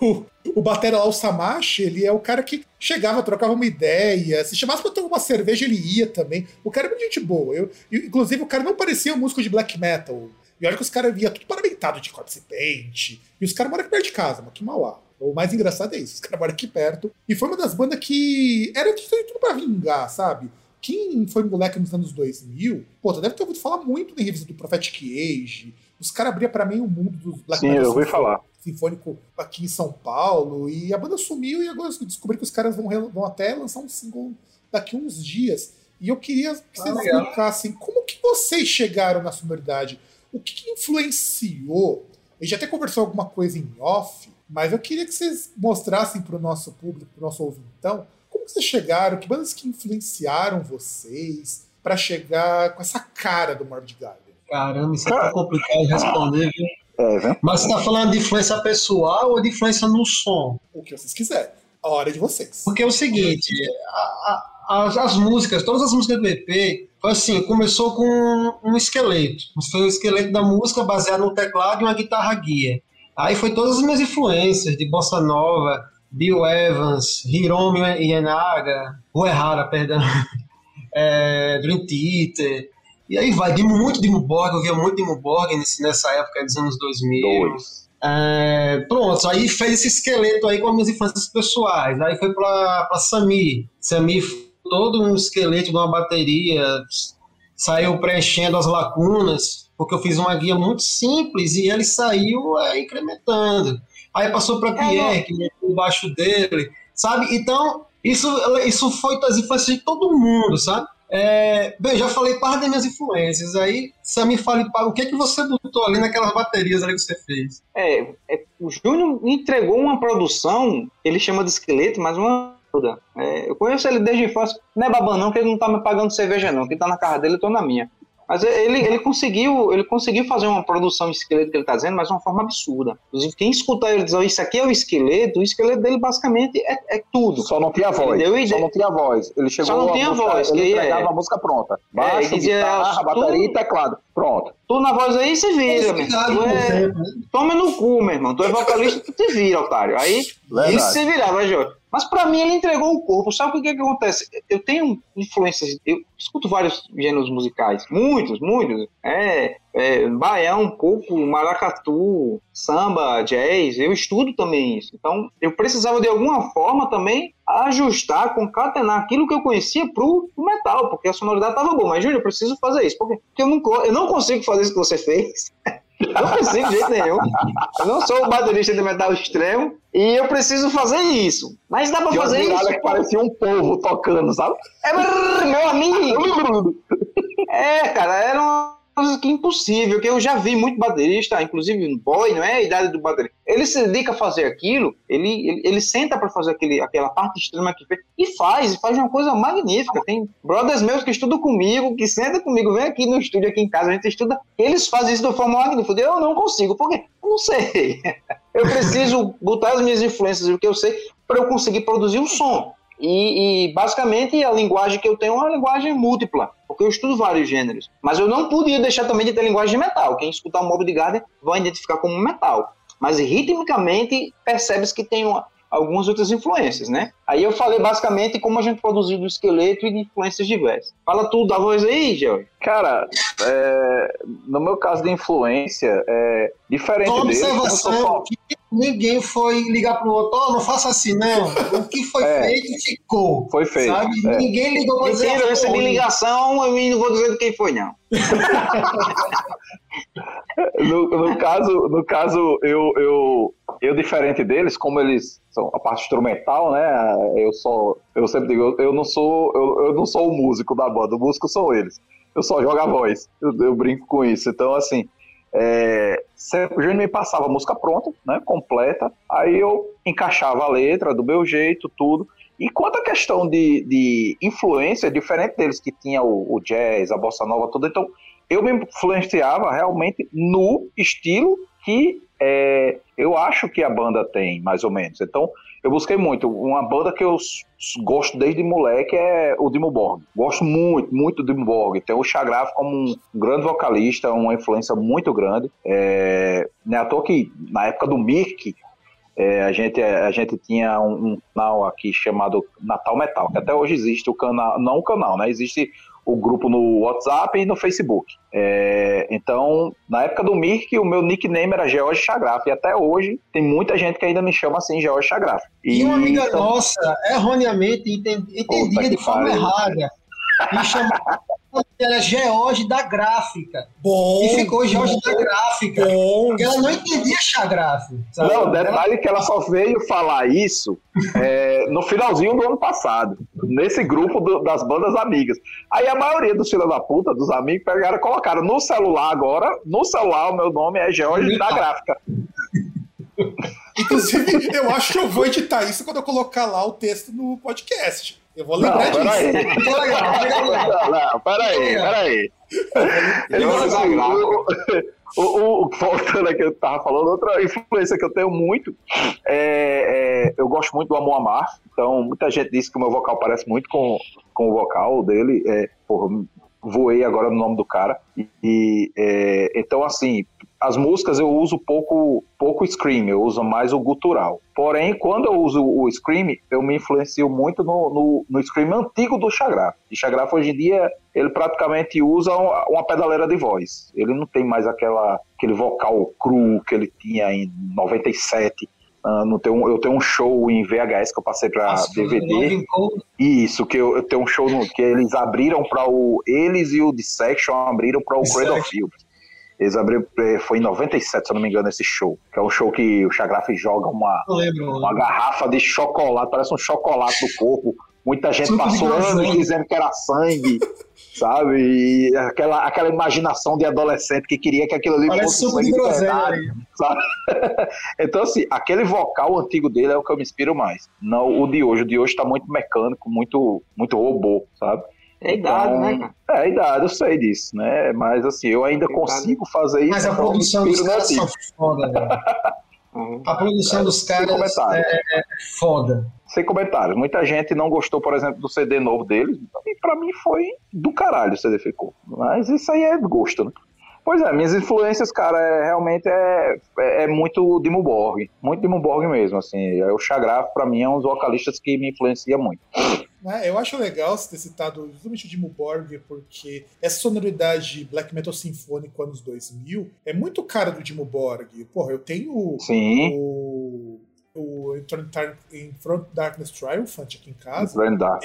O, o batera lá, o Samashi, ele é o cara que chegava, trocava uma ideia. Se chamasse pra tomar uma cerveja, ele ia também. O cara é muito gente boa. Eu, inclusive, o cara não parecia um músico de black metal. E olha que os caras via tudo paramentado de corpse paint. E os caras moram aqui perto de casa, mas que mauá. O mais engraçado é isso, os caras moram aqui perto. E foi uma das bandas que era tudo pra vingar, sabe? Quem foi moleque nos anos 2000, pô, deve ter ouvido falar muito na revista do Prophetic Age. Os caras abriam para mim o mundo dos Black Sim, Metal eu ouvi falar. Sinfônico aqui em São Paulo. E a banda sumiu e agora eu descobri que os caras vão, vão até lançar um single daqui uns dias. E eu queria que vocês ah, explicassem como que vocês chegaram na sonoridade. O que, que influenciou? A gente até conversou alguma coisa em off, mas eu queria que vocês mostrassem para o nosso público, para o nosso ouvintão, como vocês chegaram, que bandas que influenciaram vocês para chegar com essa cara do Morbid Garden? Caramba, isso é tão complicado de responder, viu? É, Mas você tá falando de influência pessoal ou de influência no som? O que vocês quiserem. A hora de vocês. Porque é o seguinte, a, a, as, as, músicas, todas as músicas do EP, foi assim, começou com um esqueleto. Foi o esqueleto da música baseado no teclado e uma guitarra guia. Aí foi todas as minhas influências de bossa nova, Bill Evans, Hiromi Ienaga, Uehara, perdão, é, Dream Theater, e aí vai, Dimo, muito Dimo Borg, eu via muito Dimo Borg nesse, nessa época dos anos 2000. É, pronto, aí fez esse esqueleto aí com as minhas infâncias pessoais. Aí foi pra, pra Sami. Sami, todo um esqueleto de uma bateria, saiu preenchendo as lacunas, porque eu fiz uma guia muito simples e ele saiu é, incrementando. Aí passou para é, Pierre, que o baixo dele, sabe? Então, isso, isso foi das infâncias de todo mundo, sabe? É, bem, já falei parte das minhas influências. Aí, você me fale o que é que você botou ali naquelas baterias ali que você fez. É, é o Júnior entregou uma produção, ele chama de esqueleto, mas uma é, eu conheço ele desde a infância. Não é babão não, que ele não tá me pagando cerveja não. Quem tá na casa dele, eu tô na minha. Mas ele, ele, conseguiu, ele conseguiu fazer uma produção de esqueleto que ele está dizendo, mas de uma forma absurda. Inclusive, quem escutar ele dizer, isso aqui é o esqueleto, o esqueleto dele basicamente é, é tudo. Só não tinha voz. Só não tinha voz. Ele chegou Só não tinha música, voz. Ele entregava é, a música pronta. É, Baixo, é, dizia, guitarra, bateria e teclado. Pronto. Tu na voz aí se vira, meu irmão. É... Toma no cu, meu irmão. Tu é vocalista, tu te vira, otário. Aí, Verdade. isso se virava, Jô. Mas para mim ele entregou o corpo. Sabe o que, que acontece? Eu tenho influências, eu escuto vários gêneros musicais, muitos, muitos. É, é baião, pouco, maracatu, samba, jazz. Eu estudo também isso. Então eu precisava de alguma forma também ajustar, concatenar aquilo que eu conhecia pro, pro metal, porque a sonoridade tava boa. Mas Júlio, eu preciso fazer isso, porque, porque eu, não, eu não consigo fazer isso que você fez. Não consigo de jeito nenhum. Eu não sou o baterista de metal extremo e eu preciso fazer isso. Mas dá pra fazer isso. que parecia um povo tocando, sabe? É, meu amigo. é, cara, era uma coisa que impossível, que eu já vi muito baterista, inclusive um boy, não é a idade do baterista. Ele se dedica a fazer aquilo, ele, ele, ele senta para fazer aquele, aquela parte extrema que fez, e faz, e faz uma coisa magnífica. Tem brothers meus que estudam comigo, que sentam comigo, vem aqui no estúdio, aqui em casa, a gente estuda, eles fazem isso de forma magnífica. Eu não consigo, por quê? Eu não sei. Eu preciso botar as minhas influências, o que eu sei, para eu conseguir produzir um som. E, e, basicamente a linguagem que eu tenho é uma linguagem múltipla, porque eu estudo vários gêneros. Mas eu não podia deixar também de ter linguagem de metal. Quem escutar o Mob de Garden vai identificar como metal. Mas ritmicamente percebe-se que tem uma, algumas outras influências, né? Aí eu falei basicamente como a gente produziu do esqueleto e de influências diversas. Fala tudo da voz aí, Gel. Cara, é, no meu caso de influência, é diferente Uma dele. observação que ninguém foi ligar pro outro, oh, não faça assim, não. O que foi é, feito, ficou. Foi feito. Sabe? É. Ninguém ligou pra dizer. Eu recebi ligação, eu não vou dizer de quem foi, não. no, no, caso, no caso eu, eu, eu, diferente deles, como eles são a parte instrumental, né? Eu sou, eu sempre digo, eu não sou, eu, eu não sou o músico da banda, o músico são eles. Eu só jogo a voz. Eu, eu brinco com isso. Então, assim, é, sempre, o Júnior me passava a música pronta, né? Completa. Aí eu encaixava a letra do meu jeito, tudo. E quanto à questão de, de influência, diferente deles que tinha o, o jazz, a bossa nova, tudo, então eu me influenciava realmente no estilo que é, eu acho que a banda tem, mais ou menos. Então, eu busquei muito. Uma banda que eu gosto desde moleque é o Dimo Borg. Gosto muito, muito do Dimo Borg. Tem o Chagraf como um grande vocalista, uma influência muito grande. É, não é à toa que na época do Mirk, é, a, gente, a gente tinha um, um, canal aqui chamado Natal Metal, que até hoje existe o canal, não o canal, né? Existe o grupo no WhatsApp e no Facebook. É, então, na época do Mirk, o meu nickname era George Chagraf, e até hoje tem muita gente que ainda me chama assim, George Chagraf. E, e uma amiga então, nossa, erroneamente, entendia de forma errada. e chamava era George da gráfica. Bom. E ficou George da gráfica. Bom. Porque ela não entendia chagráfico. Sabe? Não, detalhe que ela só veio falar isso é, no finalzinho do ano passado, nesse grupo do, das bandas amigas. Aí a maioria dos filhos da puta, dos amigos, pegaram e colocaram no celular agora, no celular o meu nome é George da Gráfica. Inclusive, eu acho que eu vou editar isso quando eu colocar lá o texto no podcast. Eu vou lembrar não, disso. Peraí. Não, não, peraí, peraí. Ele assim, Gráfica. o, o, o, voltando aqui, eu tava falando, outra influência que eu tenho muito, é, é, eu gosto muito do Amor Amar, então muita gente diz que o meu vocal parece muito com, com o vocal dele, é, porra, voei agora no nome do cara, e, e, é, então assim, as músicas eu uso pouco, pouco scream, eu uso mais o gutural. Porém, quando eu uso o scream, eu me influencio muito no, no, no scream antigo do Chagraf. E Chagraf hoje em dia, ele praticamente usa uma, pedaleira de voz. Ele não tem mais aquela, aquele vocal cru que ele tinha em 97. Uh, no teu, eu tenho um show em VHS que eu passei para DVD. Isso, que eu, eu tenho um show no, que eles abriram para o. Eles e o Dissection abriram para o. Cradle Field. Eles abriram, eh, foi em 97, se eu não me engano, esse show. Que é um show que o Chagraf joga uma, lembro. uma garrafa de chocolate, parece um chocolate do corpo. Muita gente passou anos dizendo que era sangue, sabe? E aquela, aquela imaginação de adolescente que queria que aquilo ali Parece fosse sangue de verdade, sabe? então, assim, aquele vocal antigo dele é o que eu me inspiro mais. Não o de hoje. O de hoje tá muito mecânico, muito, muito robô, sabe? É idade, Então, né, cara? É a idade, eu sei disso, né? Mas assim, eu ainda Idade. consigo fazer isso. Mas a produção dos caras são foda, velho. Uhum. A produção dos Sem caras é, é foda. Sem comentários. Muita gente não gostou, por exemplo, do CD novo deles. E pra mim foi do caralho o CD ficou. Mas isso aí é gosto, né? Pois é, minhas influências, cara, é, realmente é, é, é muito Dimmu Borg. Muito Dimmu Borg mesmo, assim. É, O Chagraf, pra mim, é um dos vocalistas que me influencia muito. Né, Eu acho legal você ter citado justamente o Dimmu Borg, porque essa sonoridade black metal sinfônico anos 2000 é muito cara do Dimmu Borg. Porra, eu tenho Sim, o, o In Front Darkness Triumphant aqui em casa.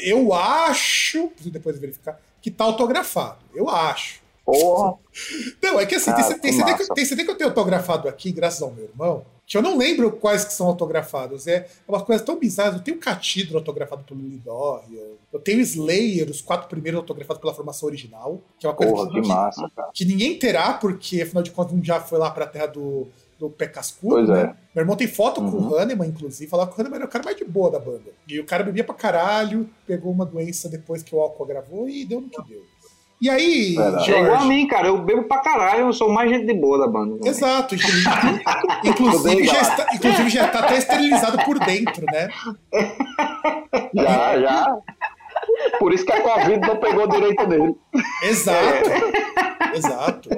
Eu acho, preciso depois verificar, que tá autografado. Eu acho. Porra, Não, é que assim, Ah, tem, tem que CD que, tem CD que eu tenho autografado aqui, graças ao meu irmão, que eu não lembro quais que são autografados. É uma coisa tão bizarra. Eu tenho Catidro autografado pelo Lidória. Eu tenho Slayer, os quatro primeiros autografados pela formação original, que é uma coisa porra, que, que massa, cara. que ninguém terá, porque afinal de contas um já foi lá pra terra do, do pé cascudo, Pois né? é. Meu irmão tem foto com Uhum. o Hahnemann, inclusive, falava que o Hahnemann era o cara mais de boa da banda. E o cara bebia pra caralho, pegou uma doença depois que o álcool agravou e deu no que deu. E aí. É igual a Jorge? mim, cara. Eu bebo pra caralho, eu sou mais gente de boa da banda. né? Exato. inclusive- Inclusive já, está, inclusive já tá até esterilizado por dentro, né? Já, já. Por isso que a Covid não pegou direito dele. Exato. Exato.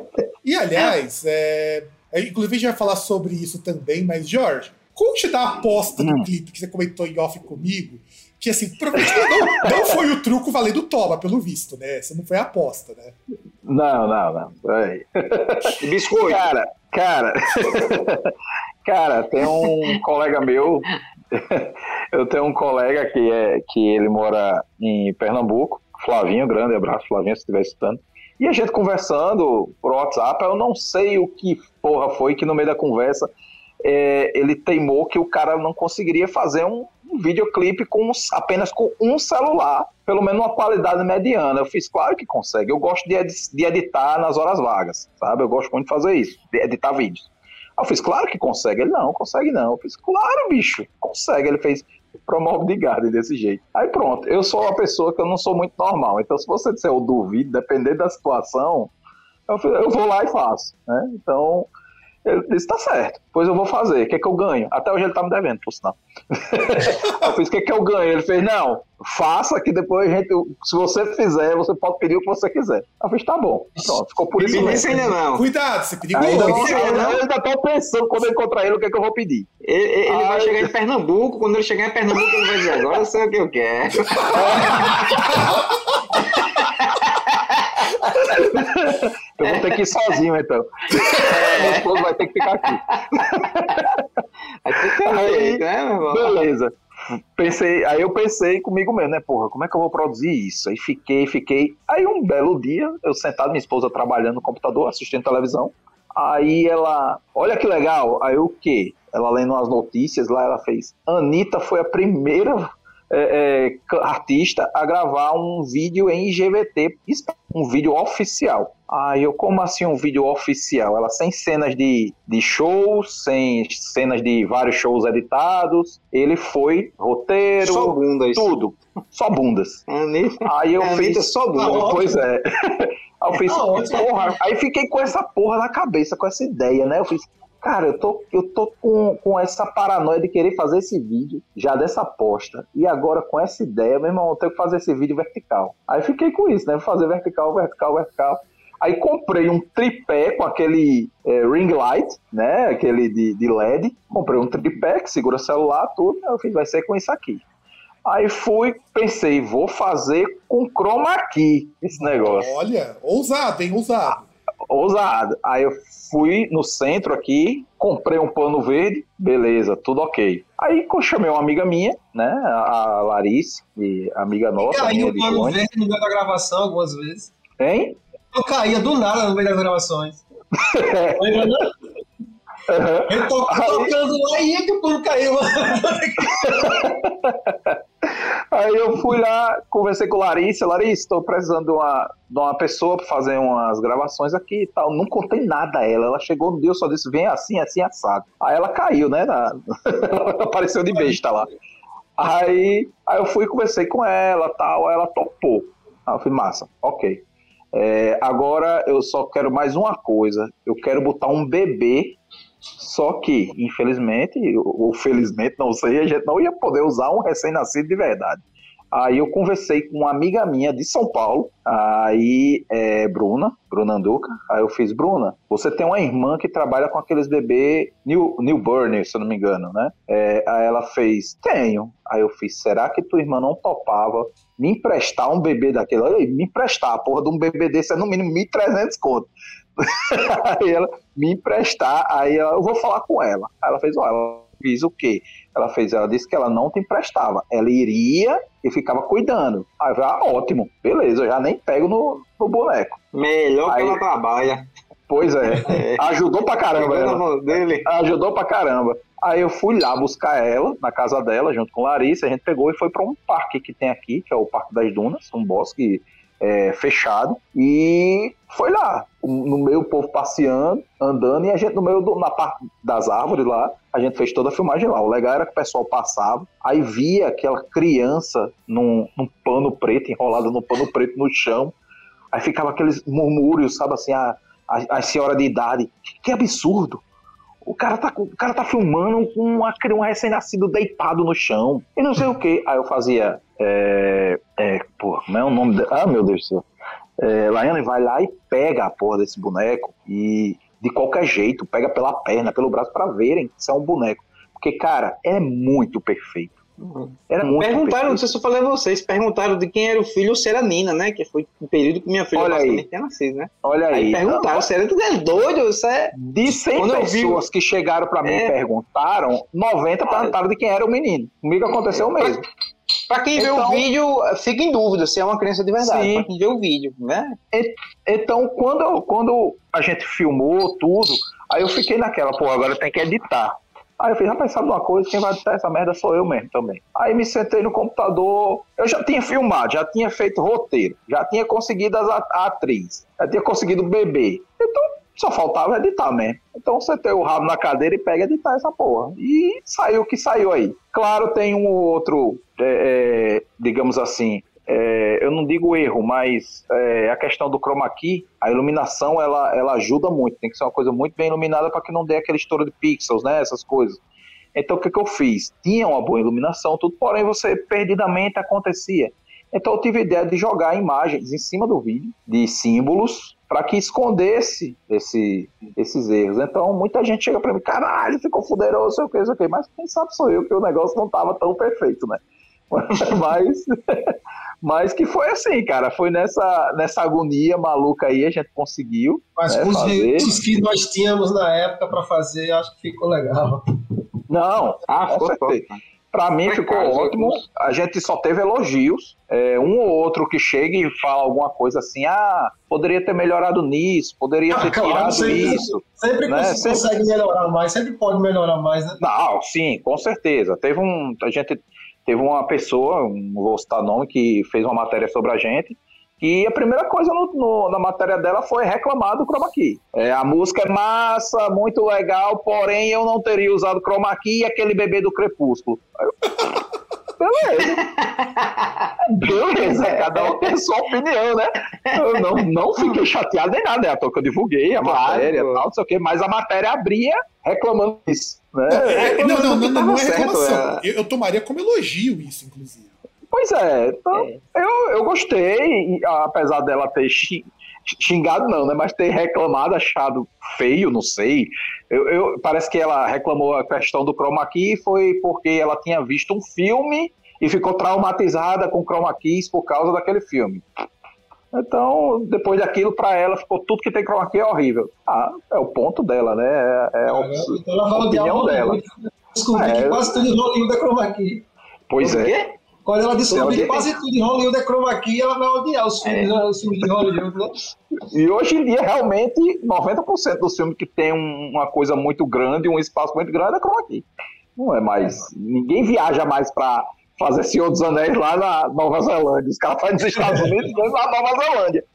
E aliás, é, é, inclusive a gente vai falar sobre isso também, mas Jorge, conte da aposta do Hum. clipe que você comentou em off comigo, que assim, provavelmente não, não foi o truco valendo toma, pelo visto, né? Essa não foi a aposta, né? Não, não, não. Peraí. E biscoito. Cara, cara. cara, tem um colega meu. Eu tenho um colega que, é, que ele mora em Pernambuco, Flavinho, grande abraço, Flavinho, se estiver escutando. E a gente conversando por WhatsApp, eu não sei o que porra foi que no meio da conversa é, ele teimou que o cara não conseguiria fazer um, um videoclipe com, apenas com um celular, pelo menos uma qualidade mediana. Eu fiz, claro que consegue. Eu gosto de, edi- de editar nas horas vagas, sabe? Eu gosto muito de fazer isso, de editar vídeos. Eu fiz, claro que consegue. Ele, não, consegue não. Eu fiz, claro, bicho, consegue. Ele fez promove de garden desse jeito. Aí pronto, eu sou uma pessoa que eu não sou muito normal. Então, se você disser eu duvido, dependendo da situação, eu, eu vou lá e faço. Né? Então, ele disse, tá certo, pois eu vou fazer. O que é que eu ganho? Até hoje ele tá me devendo, por sinal. eu fiz, o que é que eu ganho? Ele fez, não, faça que depois a gente, se você fizer, você pode pedir o que você quiser. Eu fiz, tá bom. Pronto, ficou por isso mesmo. ainda não. Cuidado, você perigoso. Ainda, Não, não, não. eu ainda tô pensando quando eu encontrar ele o que é que eu vou pedir. Ele, ele vai Ai. chegar em Pernambuco, quando ele chegar em Pernambuco, ele vai dizer, agora eu sei o que eu quero. Eu vou ter que ir sozinho, então. É, meu esposo vai ter que ficar aqui. Aí tem Aí- né, meu irmão? Beleza. pensei, aí eu pensei comigo mesmo, né, porra, como é que eu vou produzir isso? Aí fiquei, fiquei. Aí um belo dia, eu sentado, minha esposa trabalhando no computador, assistindo televisão. Aí ela, olha que legal. Aí o quê? Ela lendo as notícias lá, ela fez. Anitta foi a primeira é, é, artista a gravar um vídeo em IGVT, um vídeo oficial. Aí eu, como assim um vídeo oficial? Ela sem cenas de, de shows, sem cenas de vários shows editados. Ele foi roteiro, Só bundas. tudo. Só bundas. Aí eu fiz. só bunda. Pois é. Aí eu fiz, porra. Aí fiquei com essa porra na cabeça, com essa ideia, né? Eu fiz, cara, eu tô, eu tô com, com essa paranoia de querer fazer esse vídeo, já dessa aposta. E agora com essa ideia, meu irmão, eu tenho que fazer esse vídeo vertical. Aí fiquei com isso, né? Vou fazer vertical, vertical, vertical. Aí comprei um tripé com aquele é, ring light, né? Aquele de, de LED. Comprei um tripé que segura celular, tudo. Aí eu fiz, vai ser com isso aqui. Aí fui, pensei, vou fazer com chroma key esse negócio. Olha, ousado, hein? Ousado. Ousado. Aí eu fui no centro aqui, comprei um pano verde, beleza, tudo ok. Aí eu chamei uma amiga minha, né, a Larice, e amiga nossa, Caiu minha o pano verde no meio da gravação algumas vezes. Hein? Eu caía do nada no meio das gravações. Aham. Eu tô tocando lá e é que o pano caiu. Aí eu fui lá, conversei com Larissa, Larissa, estou precisando de uma, de uma pessoa para fazer umas gravações aqui e tal. Não contei nada a ela. Ela chegou no dia, eu só disse, vem assim, assim, assado. Aí ela caiu, né? na- Apareceu de besta lá. Aí, aí eu fui conversei com ela tal, aí ela topou. Aí eu fui, massa, ok. É, agora eu só quero mais uma coisa. Eu quero botar um bebê só que, infelizmente, ou felizmente, não sei, a gente não ia poder usar um recém-nascido de verdade. Aí eu conversei com uma amiga minha de São Paulo, aí é Bruna, Bruna Anduca. Aí eu fiz, Bruna, você tem uma irmã que trabalha com aqueles bebê new, newborn, se eu não me engano, né? É, aí ela fez, tenho. Aí eu fiz, será que tua irmã não topava me emprestar um bebê daquele? Aí, me emprestar, porra de um bebê desse é no mínimo 1.300 conto. aí ela me emprestar, aí ela, eu vou falar com ela. Aí ela fez, ó, ela fiz o quê? Ela fez, ela disse que ela não te emprestava. Ela iria e ficava cuidando. Aí eu ah, ótimo, beleza, eu já nem pego no, no boneco. Melhor que Aí- ela trabalha. Pois é, ajudou pra caramba ela. dele. Ajudou pra caramba. Aí eu fui lá buscar ela na casa dela, junto com Larissa. A gente pegou e foi pra um parque que tem aqui, que é o Parque das Dunas, um bosque é, fechado. E foi lá, no meio o povo passeando, andando, e a gente no meio do- na parte das árvores lá, a gente fez toda a filmagem lá. O legal era que o pessoal passava, aí via aquela criança num, num pano preto, enrolada no pano preto no chão. Aí ficava aqueles murmúrios, sabe assim, a, a, a senhora de idade. Que absurdo! O cara tá, o cara tá filmando com um recém-nascido deitado no chão. E não sei o que. Aí eu fazia. É, é, porra, como é o nome dele? Ah, meu Deus do céu. É, Laiane vai lá e pega a porra desse boneco e de qualquer jeito, pega pela perna, pelo braço, pra verem se é um boneco. Porque, cara, é muito perfeito. Era muito Perguntaram, não perfeito. sei se eu falei a vocês, perguntaram de quem era o filho ou se era Nina, né? Que foi o período que minha filha Olha aí. basicamente tinha nascido, né? Olha aí. Aí perguntaram, se era tu é doido, isso é. De 100 Quando eu vi- pessoas que chegaram pra mim É. e perguntaram, 90 perguntaram de quem era o menino. Comigo aconteceu o mesmo. Pra quem vê o Então- vídeo, fica em dúvida se é uma criança de verdade. Sim. Pra quem vê o vídeo, né? Então, quando, quando a gente filmou tudo, aí eu fiquei naquela, pô, agora tem que editar. Aí eu fiz, rapaz, sabe uma coisa? Quem vai editar essa merda sou eu mesmo também. Aí me sentei no computador, eu já tinha filmado, já tinha feito roteiro, já tinha conseguido as a, a atriz, já tinha conseguido o bebê. Então, só faltava editar mesmo. Então, sentei o rabo na cadeira e pega editar essa porra. E saiu o que saiu aí. Claro, tem um outro, é, é, digamos assim, é, eu não digo erro, mas é, a questão do chroma key, a iluminação ela, ela ajuda muito. Tem que ser uma coisa muito bem iluminada para que não dê aquele estouro de pixels, né? Essas coisas. Então o que, que eu fiz? Tinha uma boa iluminação, tudo, porém você perdidamente acontecia. Então eu tive a ideia de jogar imagens em cima do vídeo, de símbolos, para que escondesse esse, esses erros. Então muita gente chega para mim, caralho, ficou fuderoso, sei o que, sei o que, mas quem sabe sou eu que o negócio não estava tão perfeito, né? mas, mas que foi assim, cara, foi nessa, nessa agonia maluca aí, a gente conseguiu. Mas É, com os fazer. recursos que nós tínhamos na época pra fazer, acho que ficou legal. Não, Ah, Com ficou top. Pra mim ficou ótimo. A gente só teve elogios. É, um ou outro que chega e fala alguma coisa assim, ah, poderia ter melhorado nisso, poderia ter claro, tirado sempre, isso. Sempre né? consegue sempre... melhorar mais, sempre pode melhorar mais, né? Não, sim, com certeza. Teve um. A gente teve uma pessoa, não vou citar nome, que fez uma matéria sobre a gente. E a primeira coisa no, no, na matéria dela foi reclamar do chroma key. É, a música é massa, muito legal, porém eu não teria usado chroma key e aquele bebê do crepúsculo. beleza. beleza, cada um tem sua opinião, né? Eu não, não fiquei chateado nem nada, é à toa que eu divulguei a matéria e tal, não sei o quê, mas a matéria abria reclamando isso. Né? É, não, não, não, não, não é reclamação. É... Eu, eu tomaria como elogio isso, inclusive. Pois é, então, é. Eu, eu gostei, apesar dela ter xingado não, né? Mas ter reclamado, achado feio, não sei. Eu, eu, parece que ela reclamou a questão do chroma key foi porque ela tinha visto um filme e ficou traumatizada com chroma keys por causa daquele filme. Então, depois daquilo, para ela, ficou tudo que tem chroma key é horrível. Ah, é o ponto dela, né? É, é a, então a opinião dela. Descobri é, que quase tudo em Hollywood é chroma key. Pois é. Quando ela descobrir que quase tudo em Hollywood é chroma key, ela vai odiar os filmes, é. os filmes de Hollywood, né? E hoje em dia, realmente, 90% dos filmes que tem uma coisa muito grande, um espaço muito grande, é chroma key. Não é mais. Ninguém viaja mais para fazer Senhor dos Anéis lá na Nova Zelândia. Os caras fazem nos Estados Unidos e na Nova Zelândia.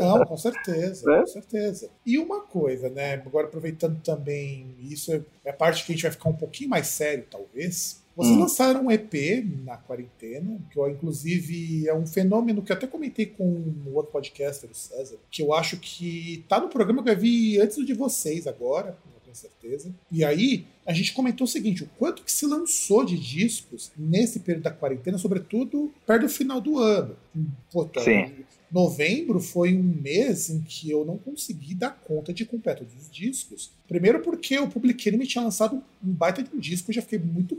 Não, com certeza, é? com certeza. E uma coisa, né? Agora aproveitando também, isso é a parte que a gente vai ficar um pouquinho mais sério, talvez. Vocês hum. lançaram um EP na quarentena, que eu, inclusive é um fenômeno que eu até comentei com o outro podcaster, o César, que eu acho que tá no programa que eu vi antes de vocês agora, não tenho certeza. E aí, a gente comentou o seguinte: o quanto que se lançou de discos nesse período da quarentena, sobretudo perto do final do ano. Pô, Sim. Novembro foi um mês em que eu não consegui dar conta de completo dos discos. Primeiro porque o Public Enemy tinha lançado um baita de um disco, eu já fiquei muito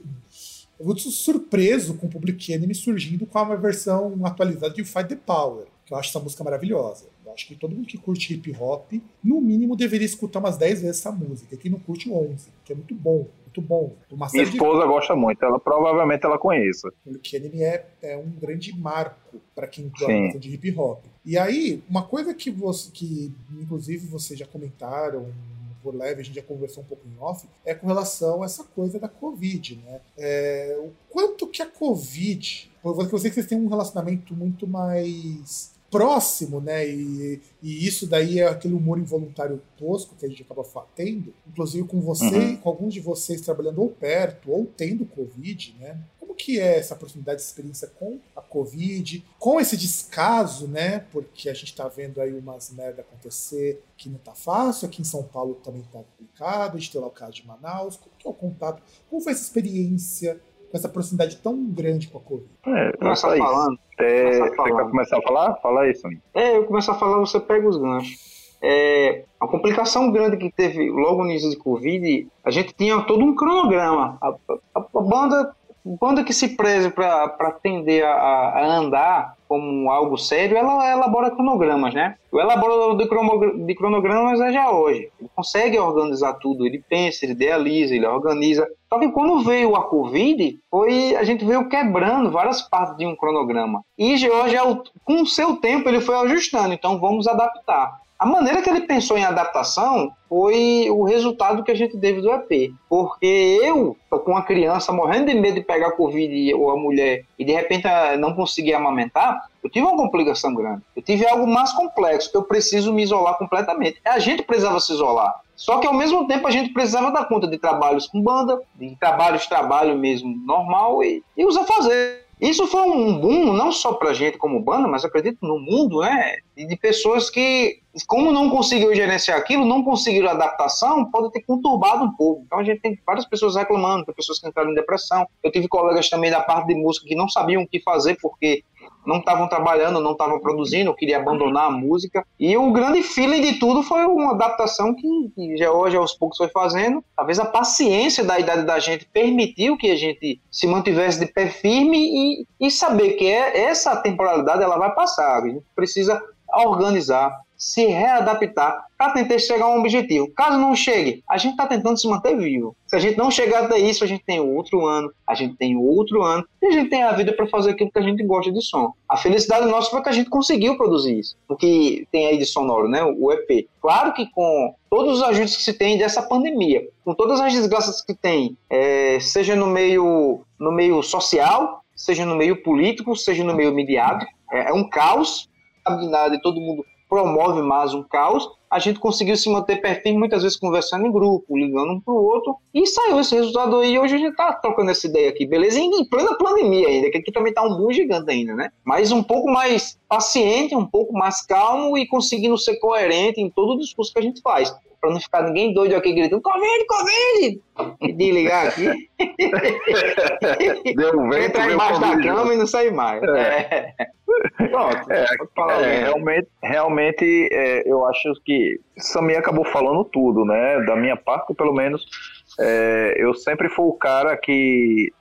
eu vou surpreso com o Public Enemy surgindo com uma versão atualizada de Fight the Power, que eu acho essa música maravilhosa. Eu acho que todo mundo que curte hip hop, no mínimo, deveria escutar umas 10 vezes essa música. Quem não curte 11, que é muito bom, muito bom. Uma Minha esposa de... gosta muito, ela provavelmente ela conheça. Public Enemy é, é um grande marco para quem gosta de hip hop. E aí, uma coisa que você, que inclusive vocês já comentaram por leve, a gente já conversou um pouco em off, é com relação a essa coisa da Covid, né? É, o quanto que a Covid, eu sei que vocês têm um relacionamento muito mais próximo, né? E, e, isso daí é aquele humor involuntário tosco que a gente acaba tendo, inclusive com você, uhum. com alguns de vocês trabalhando ou perto ou tendo Covid, né? que é essa proximidade de experiência com a Covid, com esse descaso, né? Porque a gente está vendo aí umas merda acontecer que não tá fácil, aqui em São Paulo também tá complicado, a gente tem lá o caso de Manaus, como que é o contato, como foi essa experiência com essa proximidade tão grande com a Covid? É, começar falando. É, Você quer começar a falar? Fala aí, Soninho. É, eu começar a falar, você pega os ganchos. É, a complicação grande que teve logo no início de Covid, a gente tinha todo um cronograma. A, a, a banda banda que se preze para tender a, a, andar como algo sério, ela elabora cronogramas, né? O elaborador de, de cronogramas é já hoje. Ele consegue organizar tudo, ele pensa, ele idealiza, ele organiza. Só que quando veio a Covid, foi, a gente veio quebrando várias partes de um cronograma. E hoje, com o seu tempo, ele foi ajustando, então vamos adaptar. A maneira que ele pensou em adaptação foi o resultado que a gente teve do EP. Porque eu, com uma criança morrendo de medo de pegar Covid ou a mulher e de repente ah, não conseguir amamentar, eu tive uma complicação grande. Eu tive algo mais complexo, eu preciso me isolar completamente. A gente precisava se isolar. Só que ao mesmo tempo a gente precisava dar conta de trabalhos com banda, de trabalhos, trabalho mesmo normal e, e os fazer. Isso foi um boom, não só pra gente como banda, mas acredito no mundo, né? De pessoas que, como não conseguiram gerenciar aquilo, não conseguiram adaptação, pode ter conturbado um pouco. Então a gente tem várias pessoas reclamando, tem pessoas que entraram em depressão. Eu tive colegas também da parte de música que não sabiam o que fazer porque não estavam trabalhando, não estavam produzindo, queria abandonar a música. E o grande feeling de tudo foi uma adaptação que, que já hoje aos poucos foi fazendo. Talvez a paciência da idade da gente permitiu que a gente se mantivesse de pé firme e, e saber que é, essa temporalidade ela vai passar. A gente precisa organizar. Se readaptar para tentar chegar a um objetivo. Caso não chegue, a gente está tentando se manter vivo. Se a gente não chegar até isso, a gente tem outro ano, a gente tem outro ano, e a gente tem a vida para fazer aquilo que a gente gosta de som. A felicidade nossa foi que a gente conseguiu produzir isso. O que tem aí de sonoro, né? O EP. Claro que com todos os ajustes que se tem dessa pandemia, com todas as desgraças que tem, é, seja no meio, no meio social, seja no meio político, seja no meio midiático, é, é um caos, de nada, e todo mundo promove mais um caos, a gente conseguiu se manter pertinho, muitas vezes conversando em grupo, ligando um para o outro, e saiu esse resultado aí. Hoje a gente está trocando essa ideia aqui, beleza? Em plena pandemia ainda, que aqui também está um boom gigante ainda, né? Mas um pouco mais paciente, um pouco mais calmo e conseguindo ser coerente em todo o discurso que a gente faz para não ficar ninguém doido aqui gritando Covid, Covid! E de ligar aqui. Deu um vento, Entrar embaixo da cama e não sair mais. É. É. Pronto, É, é, realmente, realmente é, eu acho que Sami acabou falando tudo, né? Da minha parte, pelo menos, é, eu sempre fui o cara que,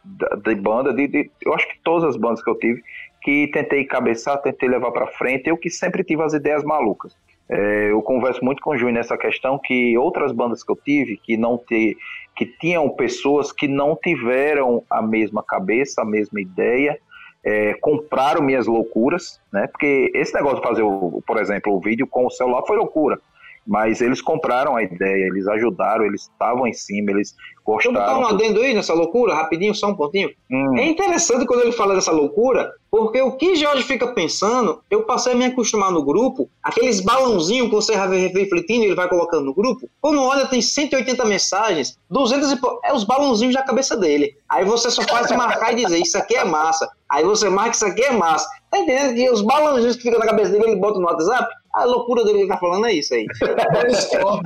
de banda, de, de- eu acho que todas as bandas que eu tive, que tentei cabeçar, tentei levar pra frente, eu que sempre tive as ideias malucas. É, eu converso muito com o Júnior nessa questão que outras bandas que eu tive, que não te, que tinham pessoas que não tiveram a mesma cabeça, a mesma ideia, é, compraram minhas loucuras, né? Porque esse negócio de fazer, o, por exemplo, o vídeo com o celular foi loucura. Mas eles compraram a ideia, eles ajudaram, eles estavam em cima, eles Deixa eu botar um gostaram. adendo aí nessa loucura, rapidinho, só um pontinho. Hum, É interessante quando ele fala dessa loucura, porque o que Jorge fica pensando, eu passei a me acostumar no grupo, aqueles balãozinhos que você vai refletindo e ele vai colocando no grupo. Quando olha, tem 180 mensagens, 200 e é os balãozinhos da cabeça dele. Aí você só faz marcar e dizer, isso aqui é massa. Aí você marca, isso aqui é massa. Tá entendendo que os balãozinhos que ficam na cabeça dele, ele bota no WhatsApp? A loucura dele que ele tá falando é isso aí. Brainstorm.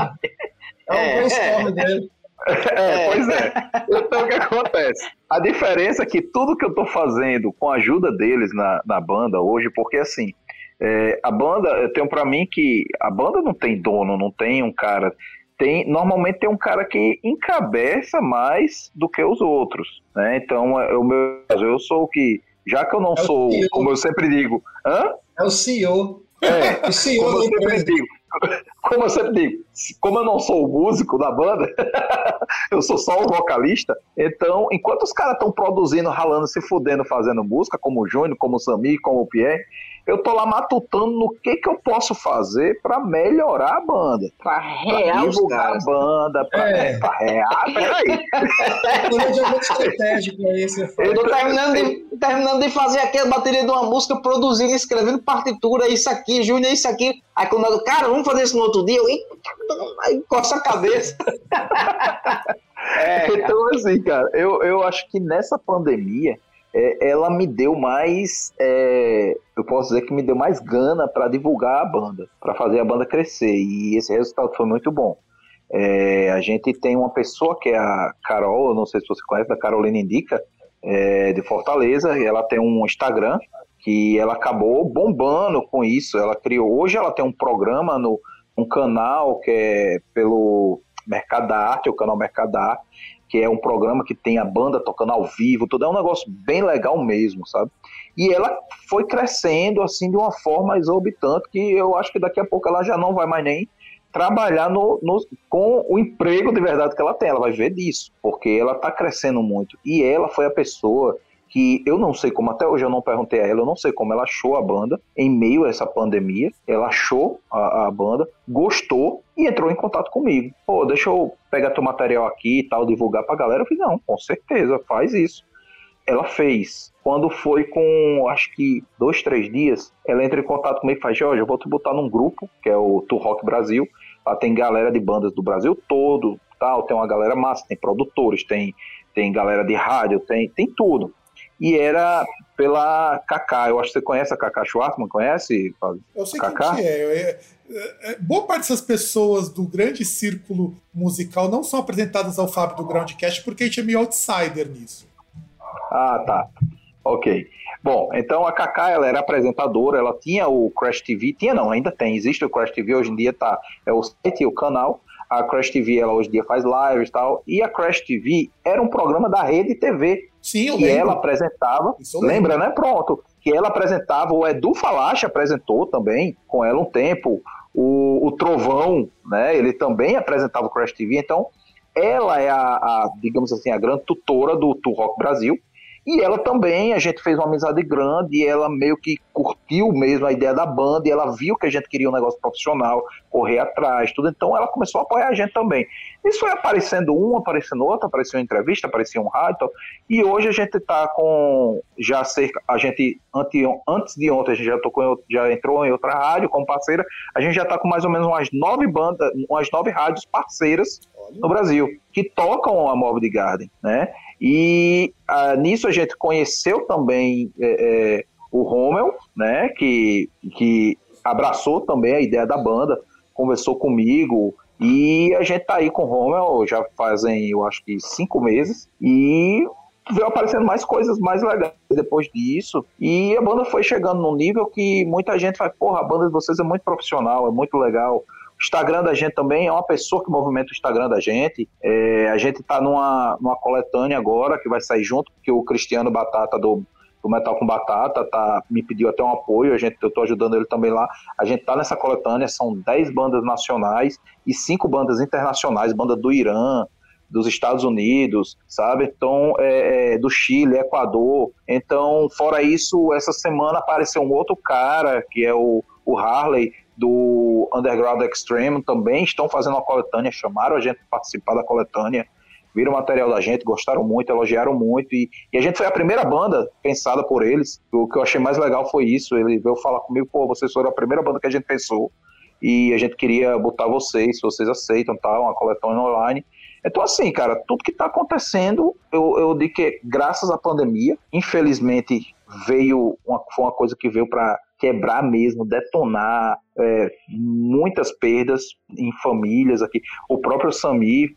É um É, brainstorm dele. É, pois é. Então o que acontece? A diferença é que tudo que eu tô fazendo com a ajuda deles na, na banda hoje, porque assim, é, a banda, eu tenho pra mim que a banda não tem dono, não tem um cara. Tem, normalmente tem um cara que encabeça mais do que os outros, né? Então, é, o meu, eu sou o que, já que eu não É sou, como eu sempre digo, hã? É o CEO. É, O CEO como da eu sempre digo, como eu sempre digo, como eu não sou o músico da banda, eu sou só o vocalista, então, enquanto os caras estão produzindo, ralando, se fudendo, fazendo música, como o Júnior, como o Sami, como o Pierre, eu tô lá matutando no que que eu posso fazer pra melhorar a banda, Pra divulgar caras. a banda, pra, É. pra real, peraí. Eu tô terminando de, terminando de fazer aqui a bateria de uma música, produzindo, escrevendo partitura, isso aqui, Júnior, isso aqui. Aí quando eu, cara, vamos fazer isso no outro dia, eu, coça a cabeça. é, Então, assim, cara, eu, eu acho que nessa pandemia, é, ela me deu mais. é, eu posso dizer que me deu mais gana para divulgar a banda, para fazer a banda crescer. E esse resultado foi muito bom. É, a gente tem uma pessoa que é a Carol, não sei se você conhece, da Carolina Indica, é, de Fortaleza, e ela tem um Instagram que ela acabou bombando com isso. Ela criou. Hoje ela tem um programa no um canal que é pelo Mercado da Arte, o canal Mercado da Arte, que é um programa que tem a banda tocando ao vivo, tudo é um negócio bem legal mesmo, sabe? E ela foi crescendo assim de uma forma exorbitante que eu acho que daqui a pouco ela já não vai mais nem trabalhar no, no- com o emprego de verdade que ela tem, ela vai ver disso, porque ela está crescendo muito. E ela foi a pessoa que eu não sei como, até hoje eu não perguntei a ela, eu não sei como ela achou a banda em meio a essa pandemia. Ela achou a, a banda, gostou e entrou em contato comigo. Pô, deixa eu pegar teu material aqui e tal, divulgar pra galera. Eu falei, não, com certeza, faz isso. Ela fez. Quando foi com, acho que dois, três dias, ela entra em contato comigo e faz, Jorge, eu vou te botar num grupo, que é o Tour Rock Brasil. Lá tem galera de bandas do Brasil todo, tal, tem uma galera massa, tem produtores, tem, tem galera de rádio, tem, tem tudo. E era pela Kaká, eu acho que você conhece a Kaká Schwartzman, conhece? Fábio? Eu sei Kaká? quem que é- Boa parte dessas pessoas do grande círculo musical não são apresentadas ao Fábio do Groundcast porque a gente é meio outsider nisso. Ah, tá. Ok. Bom, então a Kaká, ela era apresentadora, ela tinha o Crash TV, tinha não, ainda tem, existe o Crash TV, hoje em dia tá, é o site e o canal, a Crash TV, ela hoje em dia faz lives e tal, e a Crash TV era um programa da Rede TV, Sim, eu que lembro. ela apresentava, lembra, né? Pronto, que ela apresentava, o Edu Falache apresentou também, com ela um tempo, o, o Trovão, né? Ele também apresentava o Crash TV, então ela é a, a digamos assim, a grande tutora do Tour Rock Brasil. E ela também, a gente fez uma amizade grande e ela meio que curtiu mesmo a ideia da banda e ela viu que a gente queria um negócio profissional, correr atrás, tudo. Então ela começou a apoiar a gente também. Isso foi aparecendo um, aparecendo outro, apareceu uma entrevista, aparecia um rádio. E hoje a gente está com já cerca, a gente antes de ontem a gente já tocou, já entrou em outra rádio como parceira. A gente já está com mais ou menos umas nove bandas, umas nove rádios parceiras no Brasil que tocam a Morbid Garden, né? E ah, nisso a gente conheceu também é, é, o Rommel, né, que, que abraçou também a ideia da banda, conversou comigo, e a gente tá aí com o Rommel já fazem, eu acho que cinco meses, e veio aparecendo mais coisas mais legais depois disso. E a banda foi chegando num nível que muita gente vai, porra, a banda de vocês é muito profissional, é muito legal. Instagram da gente também é uma pessoa que movimenta o Instagram da gente. É, a gente está numa, numa coletânea agora que vai sair junto, porque o Cristiano Batata do, do Metal com Batata tá, me pediu até um apoio, a gente, eu estou ajudando ele também lá. A gente está nessa coletânea, são 10 bandas nacionais e 5 bandas internacionais, banda do Irã, dos Estados Unidos, sabe? Então, é, é, do Chile, Equador. Então, fora isso, essa semana apareceu um outro cara, que é o, o Harley, do Underground Extreme também estão fazendo uma coletânea, chamaram a gente para participar da coletânea, viram o material da gente, gostaram muito, elogiaram muito, e, e, a gente foi a primeira banda pensada por eles. O que eu achei mais legal foi isso. Ele veio falar comigo, pô, vocês foram a primeira banda que a gente pensou, e a gente queria botar vocês, se vocês aceitam, tal, uma coletânea online. Então, assim, cara, tudo que está acontecendo, eu, eu digo que graças à pandemia, infelizmente veio uma, foi uma coisa que veio para quebrar mesmo, detonar é, muitas perdas em famílias aqui. O próprio Samir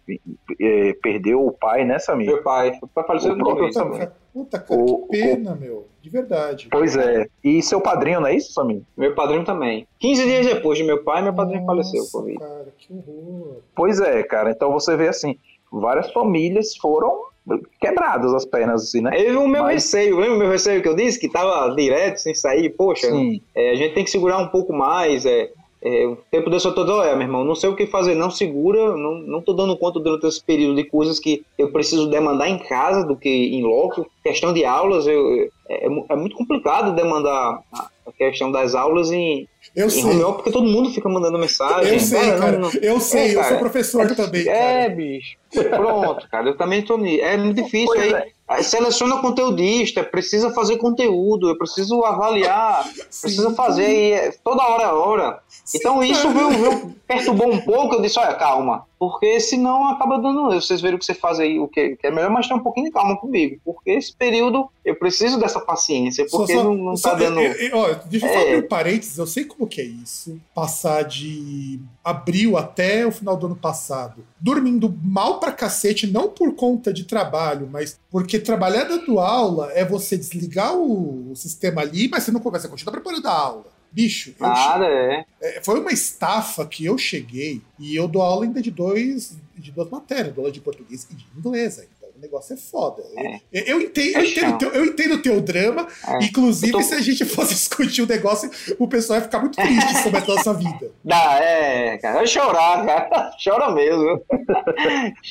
é, perdeu o pai, né, Samir? Meu pai. O pai faleceu o próprio Samir. Puta, cara, o, que pena, o... meu. De verdade. Pois é. E seu padrinho, não é isso, Samir? Meu padrinho também. 15 dias depois de meu pai, meu padrinho Nossa, faleceu. Por cara, que horror. Pois é, cara. Então você vê assim, várias famílias foram quebradas as pernas, assim, né? Eu, o meu Mas... receio, lembra o meu receio que eu disse? Que tava direto, sem sair, poxa, é, a gente tem que segurar um pouco mais, é, é, o tempo desse eu tô dizendo, é, meu irmão, não sei o que fazer, não segura, não, não tô dando conta durante esse período de coisas que eu preciso demandar em casa do que em loco. Questão de aulas, eu, é, é muito complicado demandar a questão das aulas em, eu sei. Home porque todo mundo fica mandando mensagem. Eu sei, cara. cara. Não, não... Eu sei, é, eu sou professor é, também. É, bicho. Pronto, cara. Eu também tô nisso. É muito difícil. Aí, é. aí, seleciona conteudista, precisa fazer conteúdo, eu preciso avaliar, precisa fazer aí, é, toda hora é hora. Então Sim, isso veio, veio, perturbou um pouco. Eu disse: olha, calma. Porque senão acaba dando. Vocês viram o que você faz aí, o que, é melhor, mas ter um pouquinho de calma comigo. Porque esse período eu preciso dessa paciência, porque só, não, não só, tá dando. Eu, eu, ó, deixa eu é. falar um parênteses, eu sei como que é isso. Passar de abril até o final do ano passado, dormindo mal pra cacete, não por conta de trabalho, mas porque trabalhar dando aula é você desligar o, o sistema ali, mas você não começa a continuar preparando a aula. Bicho, Nada, é. é. Foi uma estafa que eu cheguei e eu dou aula ainda de dois de duas matérias, dou aula de português e de inglês ainda negócio é foda. É. Eu, eu, entendo, eu, entendo teu, eu entendo o teu drama. É. Inclusive, tô... se a gente fosse discutir o negócio, o pessoal ia ficar muito triste sobre a nossa vida. Dá, é, cara. Vai chorar, cara. Chora mesmo.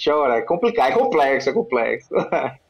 Chora. É complicado, é complexo, é complexo.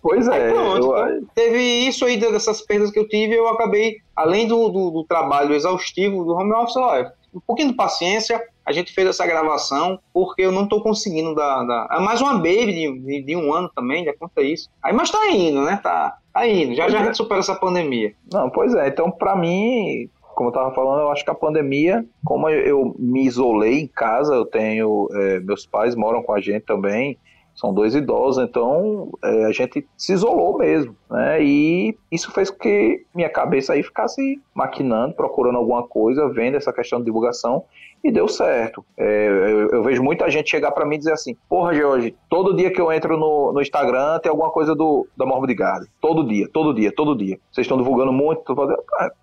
Pois é. Pronto, eu... Teve isso aí dessas perdas que eu tive, eu acabei, além do, do, do trabalho exaustivo do home office, ó, um pouquinho de paciência, a gente fez essa gravação porque eu não estou conseguindo dar, dar. É mais uma baby de, de, de, um ano também, já conta isso. Aí, mas tá indo, né? Tá, tá indo. Já, já a gente supera essa pandemia. Não, pois é. Então, para mim, como eu tava falando, eu acho que a pandemia, como eu, eu me isolei em casa, eu tenho. É, meus pais moram com a gente também são dois idosos, então é, a gente se isolou mesmo, né? E isso fez com que minha cabeça aí ficasse maquinando, procurando alguma coisa, vendo essa questão de divulgação e deu certo. É, eu, eu, vejo muita gente chegar para mim e dizer assim: Porra, George, todo dia que eu entro no, no Instagram tem alguma coisa do, da Morbid Garden. Todo dia, todo dia, todo dia. Vocês estão divulgando muito.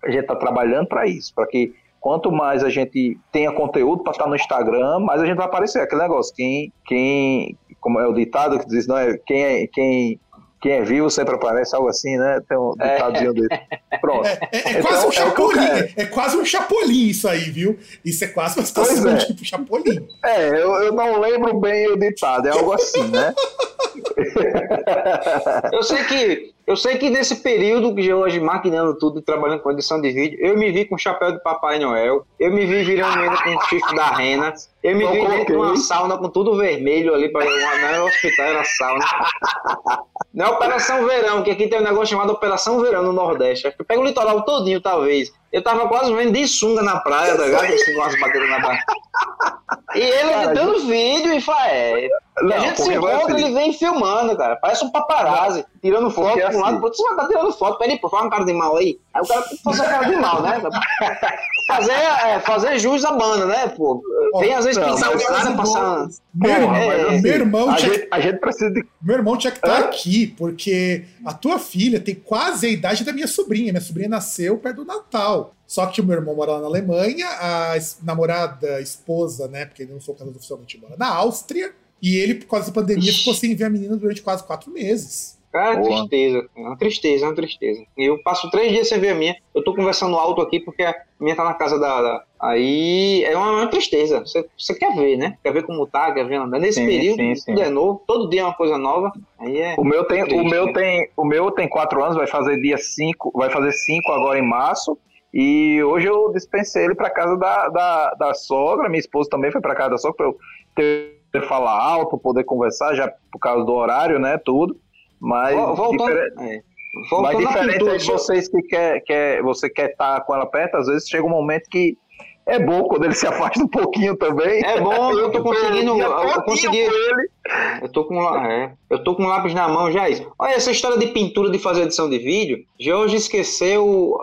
A gente está trabalhando para isso, para que quanto mais a gente tenha conteúdo para estar no Instagram, mais a gente vai aparecer. Aquele negócio, quem, quem como é o ditado que diz, não é quem, é, quem quem é vivo sempre aparece, algo assim, né? Tem um ditadozinho dele. Pronto. É, é- é quase um Então, é que eu chapolim. É, quase um chapolim isso aí, viu? Isso é quase uma situação Pois é. tipo chapolim. É, eu, eu não lembro bem o ditado, é algo assim, né? Eu sei que eu sei que nesse período que hoje maquinando tudo e trabalhando com edição de vídeo, eu me vi com o chapéu de Papai Noel, eu me vi virando menina com o chifre da rena, eu me Eu vi dentro de coloquei. uma sauna com tudo vermelho ali, para não era hospital, era sauna. Não é Operação Verão, que aqui tem um negócio chamado Operação Verão no Nordeste. Que pega o litoral todinho, talvez. Eu tava quase vendo de sunga na praia, tá ligado? Assim, com as bandeiras na praia. E ele Cara, editando vídeo e fala, é. E a Não, gente se vai encontra, assim. ele vem filmando, cara. Parece um paparazzi, tirando foto Porque pra um lado, assim- pro outro. Você vai estar tirando foto, peraí, pô, faz uma cara de mal aí. Aí o cara que fazer cara de mal, né? Fazer, é, fazer jus à banda, né, pô? Tem às vezes não, pintar o cara passando. Meu, Porra, é, assim, meu irmão a tinha, gente, a gente precisa de. meu irmão tinha que estar Hã? aqui, porque a tua filha tem quase a idade da minha sobrinha. Minha sobrinha nasceu perto do Natal. Só que o meu irmão mora lá na Alemanha, a namorada, a esposa, né? Porque ele não sou casado oficialmente, mora na Áustria. E ele, por causa da pandemia, ficou sem ver a menina durante quase quatro meses. Cara, é Boa. tristeza. É uma tristeza, é uma tristeza. Eu passo três dias sem ver a minha. Eu tô conversando alto aqui porque a minha tá na casa da. da- Aí é uma, uma tristeza. Você, você quer ver, né? Quer ver como tá, quer ver andar. Nesse Sim, período, sim, sim. tudo é novo, todo dia é uma coisa nova. Aí é. O meu tem, o Triste, meu né? tem, o meu tem quatro anos, vai fazer dia 5, vai fazer cinco agora em março. E hoje eu dispensei ele para casa da, da, da sogra. Minha esposa também foi para casa da sogra para eu ter falar alto, poder conversar já por causa do horário, né, tudo. Mas Vol- Voltando, é. mas Voltando à diferente pintura, de vocês que quer, quer, você quer estar com ela perto, às vezes chega um momento que é bom quando ele se afasta um pouquinho também. É bom, eu tô conseguindo. Eu, consegui. Eu tô com, é, eu tô com um lápis na mão já. Isso. Olha, essa história de pintura de fazer edição de vídeo. Jorge esqueceu.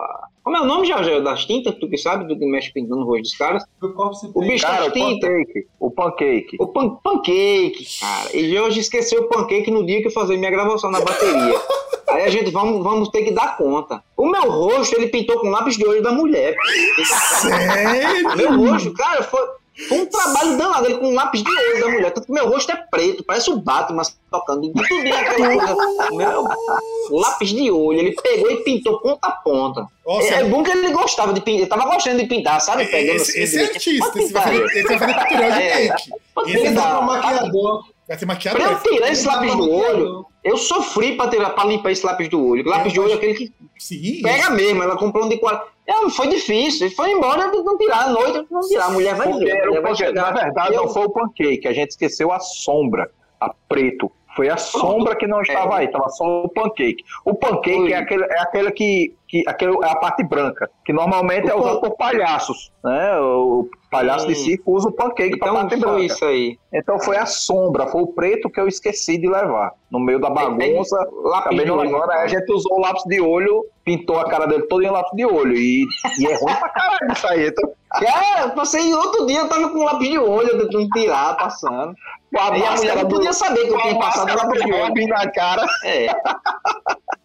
Como é o nome, Jorge? Das tintas, tu que sabe, do que mexe pintando o rosto dos caras. O bicho Cara, das o tintas. pancake. O pancake. O pan pancake, cara. E Jorge esqueceu o pancake no dia que eu fazer minha gravação na bateria. Aí a gente vamos, vamos ter que dar conta. O meu rosto, ele pintou com lápis de olho da mulher. Sério? Meu rosto, cara, foi, foi um trabalho danado, ele com um lápis de olho da mulher, tanto que meu rosto é preto, parece o Batman tocando tudo bem aquela coisa. Meu, lápis de olho, ele pegou e pintou ponta a ponta. Nossa, é, é bom que ele gostava de pintar, ele tava gostando de pintar, sabe? Pegando esse, assim, esse é artista, esse vai fazer, de é. Ele maquiador. Vai ser maquiador. Pra eu tirar esse lápis do olho, eu sofri pra, tirar, pra limpar esse lápis do olho. Lápis de olho é aquele que Sim. pega mesmo, ela comprou um de 40. Eu, foi difícil, foi embora, não tirar a noite, não tirar, a mulher vai ver. Né? Na verdade, eu... não foi o pancake, a gente esqueceu a sombra, a preto, foi a sombra que não estava É. aí, estava só o pancake. O pancake Foi. é aquele, é aquele que, que aquele, é a parte branca, que normalmente O é pan- usado por palhaços. Né? O palhaço de circo usa o pancake para a Então parte foi branca. isso aí. Então foi a sombra, foi o preto que eu esqueci de levar. No meio da bagunça, Lápis acabei de não levando. A gente usou o lápis de olho, pintou a cara dele todo em lápis de olho. E, e é ruim pra caralho isso aí. Então, Cara, passei outro dia, eu tava com um lápis de olho, tentando tirar, passando. Com a E a mulher não podia saber que eu tinha passado olho. Robin na cara. É.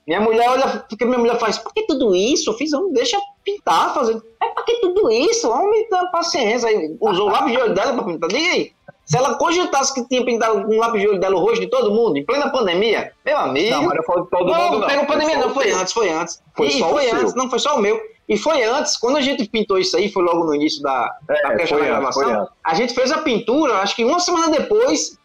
Minha mulher olha, porque minha mulher faz, por que tudo isso? Eu fiz, deixa eu pintar, fazer. É pra que tudo isso? Homem, dá paciência. Aí usou o lápis de olho dela pra pintar. Diga aí. Se ela cogitasse que tinha pintado com o lápis de olho dela o rosto de todo mundo, em plena pandemia, meu amigo. Não, mas não foi de todo não, mundo, não. pegou pandemia, não, o foi seu. antes, foi antes. Foi e só o foi seu. antes, não, foi só o meu. E foi antes, quando a gente pintou isso aí, foi logo no início da, É, da questão da gravação. A gente fez a pintura, acho que uma semana depois,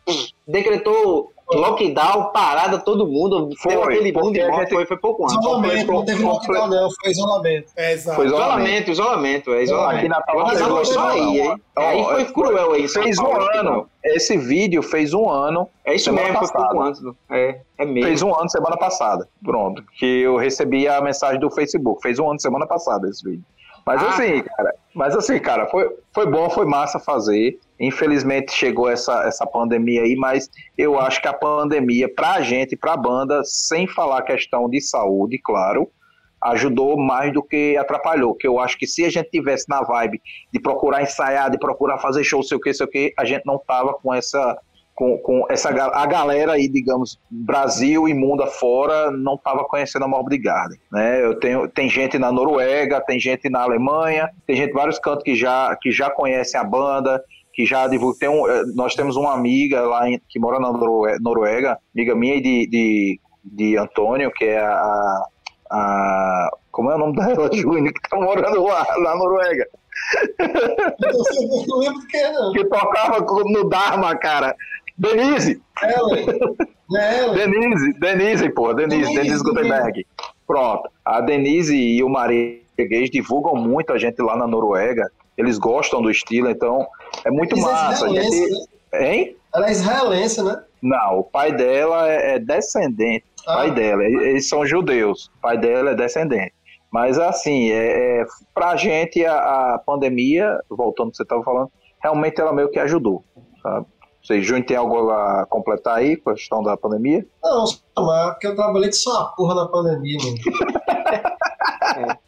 decretou lockdown, parada, todo mundo. Foi, deu aquele boom de a morte, foi, foi pouco antes. Isolamento, não teve lockdown, não, foi isolamento. É, exato. Foi Isolamento, isolamento, é isolamento. Aqui Lockdown pegou foi só aí, hein? Aí foi é, cruel aí. Fez um lockdown. ano. Esse vídeo fez um ano. É isso mesmo, foi pouco antes. É, é mesmo. Fez um ano semana passada. Pronto. Que eu recebi a mensagem do Facebook. Fez um ano semana passada esse vídeo. Mas Ah. assim, cara. Mas assim, cara, foi, foi bom, foi massa fazer. Infelizmente chegou essa, essa pandemia aí, mas eu acho que a pandemia, pra gente, pra banda, sem falar questão de saúde, claro, ajudou mais do que atrapalhou. Que eu acho que se a gente tivesse na vibe de procurar ensaiar, de procurar fazer show, sei o que, sei o que, a gente não tava com essa com, com essa a galera aí, digamos, Brasil e mundo afora, não estava conhecendo a Morbid Garden, né? Eu tenho tem gente na Noruega, tem gente na Alemanha, tem gente vários cantos que já que já conhecem a banda, que já divulga. Tem um, eh, nós temos uma amiga lá em- que mora na Norue- Noruega, amiga minha e de, de de Antônio, que é a, a como é o nome dela, Júnior, que tá morando lá na Noruega. Eu não lembro quem é, não. Que tocava no Dharma, cara. Denise! Ela, ela. Denise, Denise, pô, Denise, Denise, Denise Gutenberg. Pronto. A Denise e o Mariguês divulgam muito a gente lá na Noruega. Eles gostam do estilo, então é muito é massa. Israelense, gente... né? Hein? Ela é israelense, né? Não, o pai dela é é descendente. Ah. pai dela, eles são judeus. O pai dela é descendente. Mas assim, é, é, pra gente a, a pandemia, voltando ao que você estava falando, realmente ela meio que ajudou. Sabe? Vocês, Júnior, tem algo a completar aí com a questão da pandemia? Não, mas porque eu trabalhei só uma porra na pandemia, mano.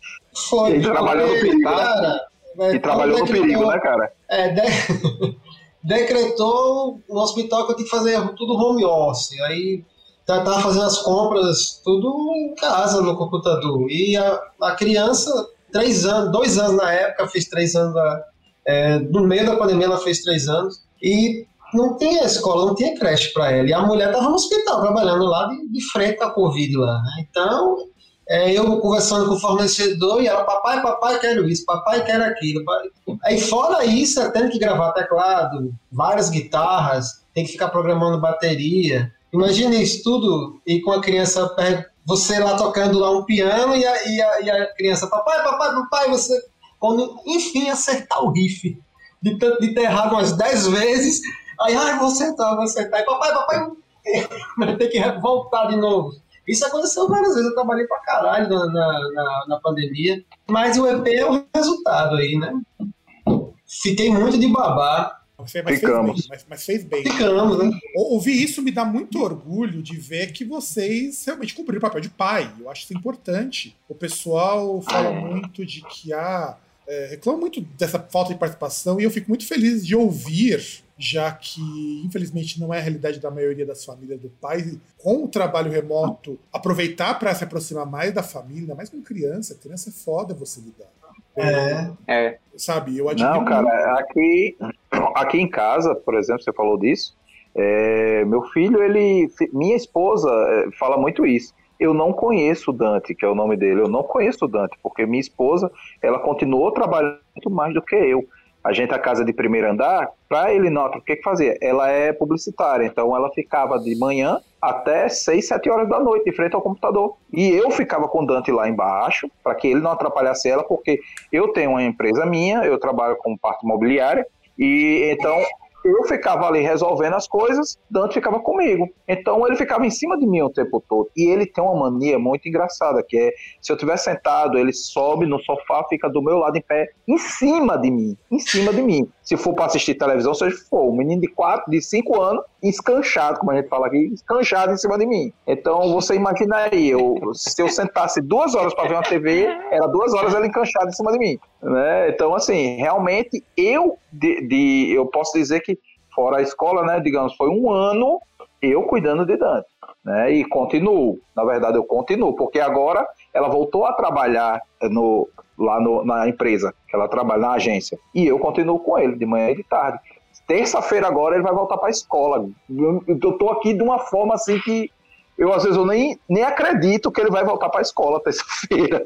Foi. E trabalhou no perigo, né? cara, é, E trabalhou no decretou- perigo, né, cara? É, de- decretou no hospital que eu tinha que fazer tudo home office. Aí já tava fazendo as compras tudo em casa, no computador. E a, a criança, três anos, dois anos na época, fez três anos. Da, é, no meio da pandemia ela fez três anos. E não tinha escola, não tinha creche para ela. E a mulher estava no hospital, trabalhando lá de, de frente com a Covid lá. Né? Então, é, eu conversando com o fornecedor e ela, papai, papai, quero isso, papai, quero aquilo. Aí, fora isso, eu tendo que gravar teclado, várias guitarras, tem que ficar programando bateria. Imagina isso tudo e com a criança, você lá tocando lá um piano e a, e a, e a criança, papai, papai, papai, você. Quando, enfim, acertar o riff. De de ter errado umas 10 vezes, aí, ai, vou acertar, vou acertar. E papai, papai, vai ter que voltar de novo. Isso aconteceu várias vezes, eu trabalhei pra caralho na, na, na, na pandemia. Mas o EP é o resultado aí, né? Fiquei muito de babá. Mas fez, mas fez Ficamos. bem, mas, mas fez bem. Ficamos, né? Ou- Ouvir isso me dá muito orgulho de ver que vocês realmente cumpriram o papel de pai. Eu acho isso importante. O pessoal fala muito de que há. É, reclama muito dessa falta de participação e eu fico muito feliz de ouvir, já que infelizmente não é a realidade da maioria das famílias do pai, com o trabalho remoto, aproveitar para se aproximar mais da família, ainda mais com criança. Criança é foda você lidar. É. É, Sabe? Eu admiro Não, cara, aqui, aqui em casa, por exemplo, você falou disso. é, meu filho, ele. Minha esposa é, fala muito isso. Eu não conheço o Dante, que é o nome dele. Eu não conheço o Dante, porque minha esposa, ela continuou trabalhando muito mais do que eu. A gente, a casa de primeiro andar, para ele não, o que que fazia? Ela é publicitária, então ela ficava de manhã até 6, 7 horas da noite, de frente ao computador. E eu ficava com o Dante lá embaixo, para que ele não atrapalhasse ela, porque eu tenho uma empresa minha, eu trabalho com parte imobiliária, e então eu ficava ali resolvendo as coisas, Dante ficava comigo. Então ele ficava em cima de mim o tempo todo. E ele tem uma mania muito engraçada, que é, se eu estiver sentado, ele sobe no sofá, fica do meu lado em pé, em cima de mim, em cima de mim. Se for para assistir televisão, seja for, um menino de 4, de 5 anos, escanchado, como a gente fala aqui, escanchado em cima de mim. Então você imagina aí, eu, se eu sentasse duas horas para ver uma TV, era duas horas ele encanchado em cima de mim. Né? Então, assim, realmente eu, de, de- eu posso dizer que, fora a escola, né, digamos, foi um ano eu cuidando de Dante. Né, e continuo, na verdade eu continuo, porque agora ela voltou a trabalhar no, lá no- na empresa, que ela trabalha na agência, e eu continuo com ele, de manhã e de tarde. Terça-feira agora ele vai voltar para a escola. Eu, eu tô aqui de uma forma assim que eu às vezes eu nem, nem acredito que ele vai voltar para a escola terça-feira,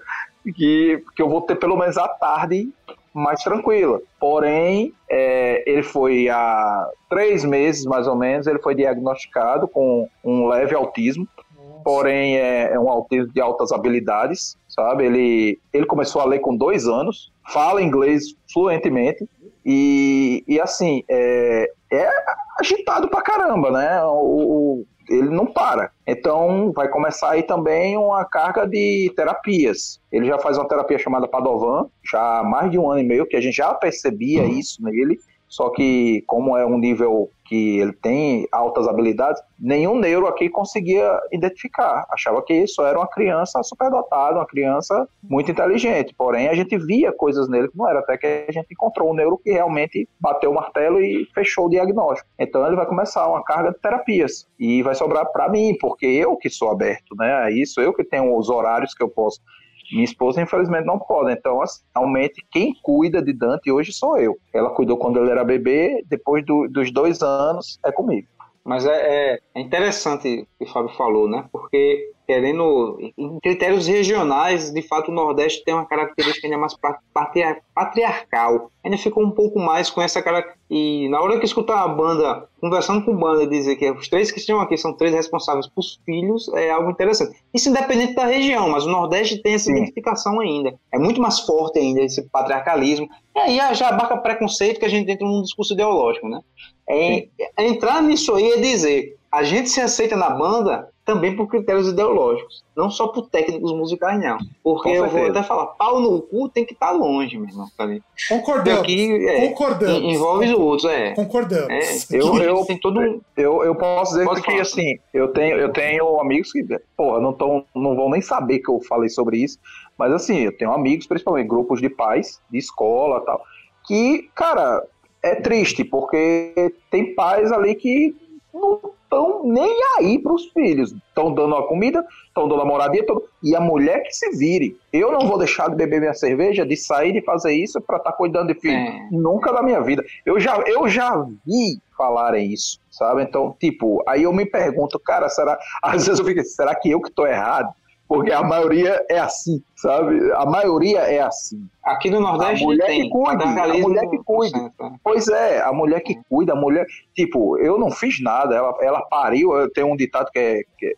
que, que eu vou ter pelo menos a tarde mais tranquila. Porém, é, ele foi há três meses mais ou menos, ele foi diagnosticado com um leve autismo. Porém, é, é um autismo de altas habilidades, sabe? Ele, ele começou a ler com dois anos, fala inglês fluentemente e, e assim, é, é agitado pra caramba, né? O, o- ele não para. Então, vai começar aí também uma carga de terapias. Ele já faz uma terapia chamada Padovan, já há mais de um ano e meio, que a gente já percebia isso nele. Só que, como é um nível que ele tem altas habilidades, nenhum neuro aqui conseguia identificar. Achava que isso era uma criança superdotada, uma criança muito inteligente. Porém, a gente via coisas nele que não era, até que a gente encontrou um neuro que realmente bateu o martelo e fechou o diagnóstico. Então, ele vai começar uma carga de terapias e vai sobrar para mim, porque eu que sou aberto, né? A isso, eu que tenho os horários que eu posso. Minha esposa, infelizmente, não pode. Então, assim, realmente, quem cuida de Dante hoje sou eu. Ela cuidou quando ele era bebê, depois do- dos dois anos, é comigo. Mas é, é, é interessante o que o Fábio falou, né? Porque querendo em critérios regionais, de fato o Nordeste tem uma característica ainda mais patriarcal. Ainda ficou um pouco mais com essa cara e na hora que escutar a banda conversando com a banda dizer que os três que estão aqui são três responsáveis por filhos é algo interessante. Isso independente da região, mas o Nordeste tem essa Sim. identificação ainda. É muito mais forte ainda esse patriarcalismo. E aí já abarca preconceito que a gente entra num discurso ideológico, né? É, entrar nisso aí é dizer a gente se aceita na banda também por critérios ideológicos, não só por técnicos musicais, não. Porque eu vou até falar, pau no cu tem que estar tá longe, meu irmão. Tá Concordamos. Aqui, é, Concordamos. Envolve os outros, é. Concordamos. É, eu, eu, tem todo um... eu, eu posso dizer Pode que, falar. assim, eu tenho, eu tenho amigos que, porra, não, tão, não vão nem saber que eu falei sobre isso, mas assim, eu tenho amigos, principalmente grupos de pais, de escola tal, que, cara, é triste, porque tem pais ali que não estão nem aí para os filhos. Estão dando a comida, estão dando a moradia, tão... e a mulher que se vire. Eu não vou deixar de beber minha cerveja, de sair de fazer isso para estar tá cuidando de filho. É. Nunca na minha vida. Eu já, eu já vi falarem isso, sabe? Então, tipo, aí eu me pergunto, cara, será. Às vezes eu fico, será que eu que estou errado? Porque a maioria é assim, sabe? A maioria é assim. Aqui no Nordeste a mulher tem. Que cuida, a mulher que cuida. É. Pois é, a mulher que cuida, a mulher. Tipo, eu não fiz nada, ela, ela pariu. Tem um ditado que é. Que,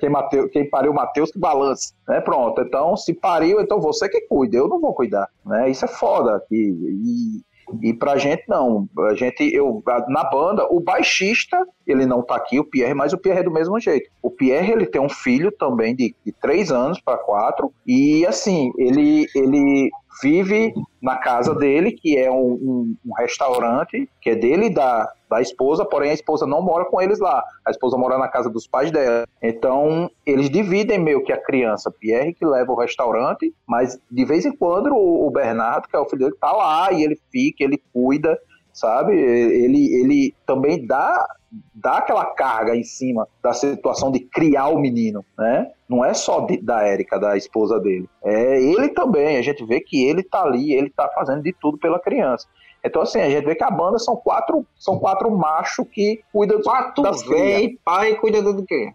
quem, Mateu, quem pariu Mateus que balance, né? Pronto. Então, se pariu, então você que cuida, eu não vou cuidar, né? Isso é foda. E, e e pra gente não. A gente, eu, na banda, o baixista, ele não tá aqui, o Pierre, mas o Pierre é do mesmo jeito. O Pierre, ele tem um filho também de, de três anos para quatro, e assim, ele, ele vive na casa dele, que é um, um, um, restaurante, que é dele e da, da esposa, porém a esposa não mora com eles lá. A esposa mora na casa dos pais dela. Então, eles dividem meio que a criança. Pierre que leva o restaurante, mas de vez em quando o, Bernardo, que é o filho dele, tá lá e ele fica, ele cuida, sabe? Ele, ele também dá dá aquela carga em cima da situação de criar o menino, né? Não é só de, da Érica, da esposa dele. É ele também. A gente vê que ele tá ali, ele tá fazendo de tudo pela criança. Então, assim, a gente vê que a banda são quatro, são quatro machos que cuidam quatro das velho, pai cuida do quê?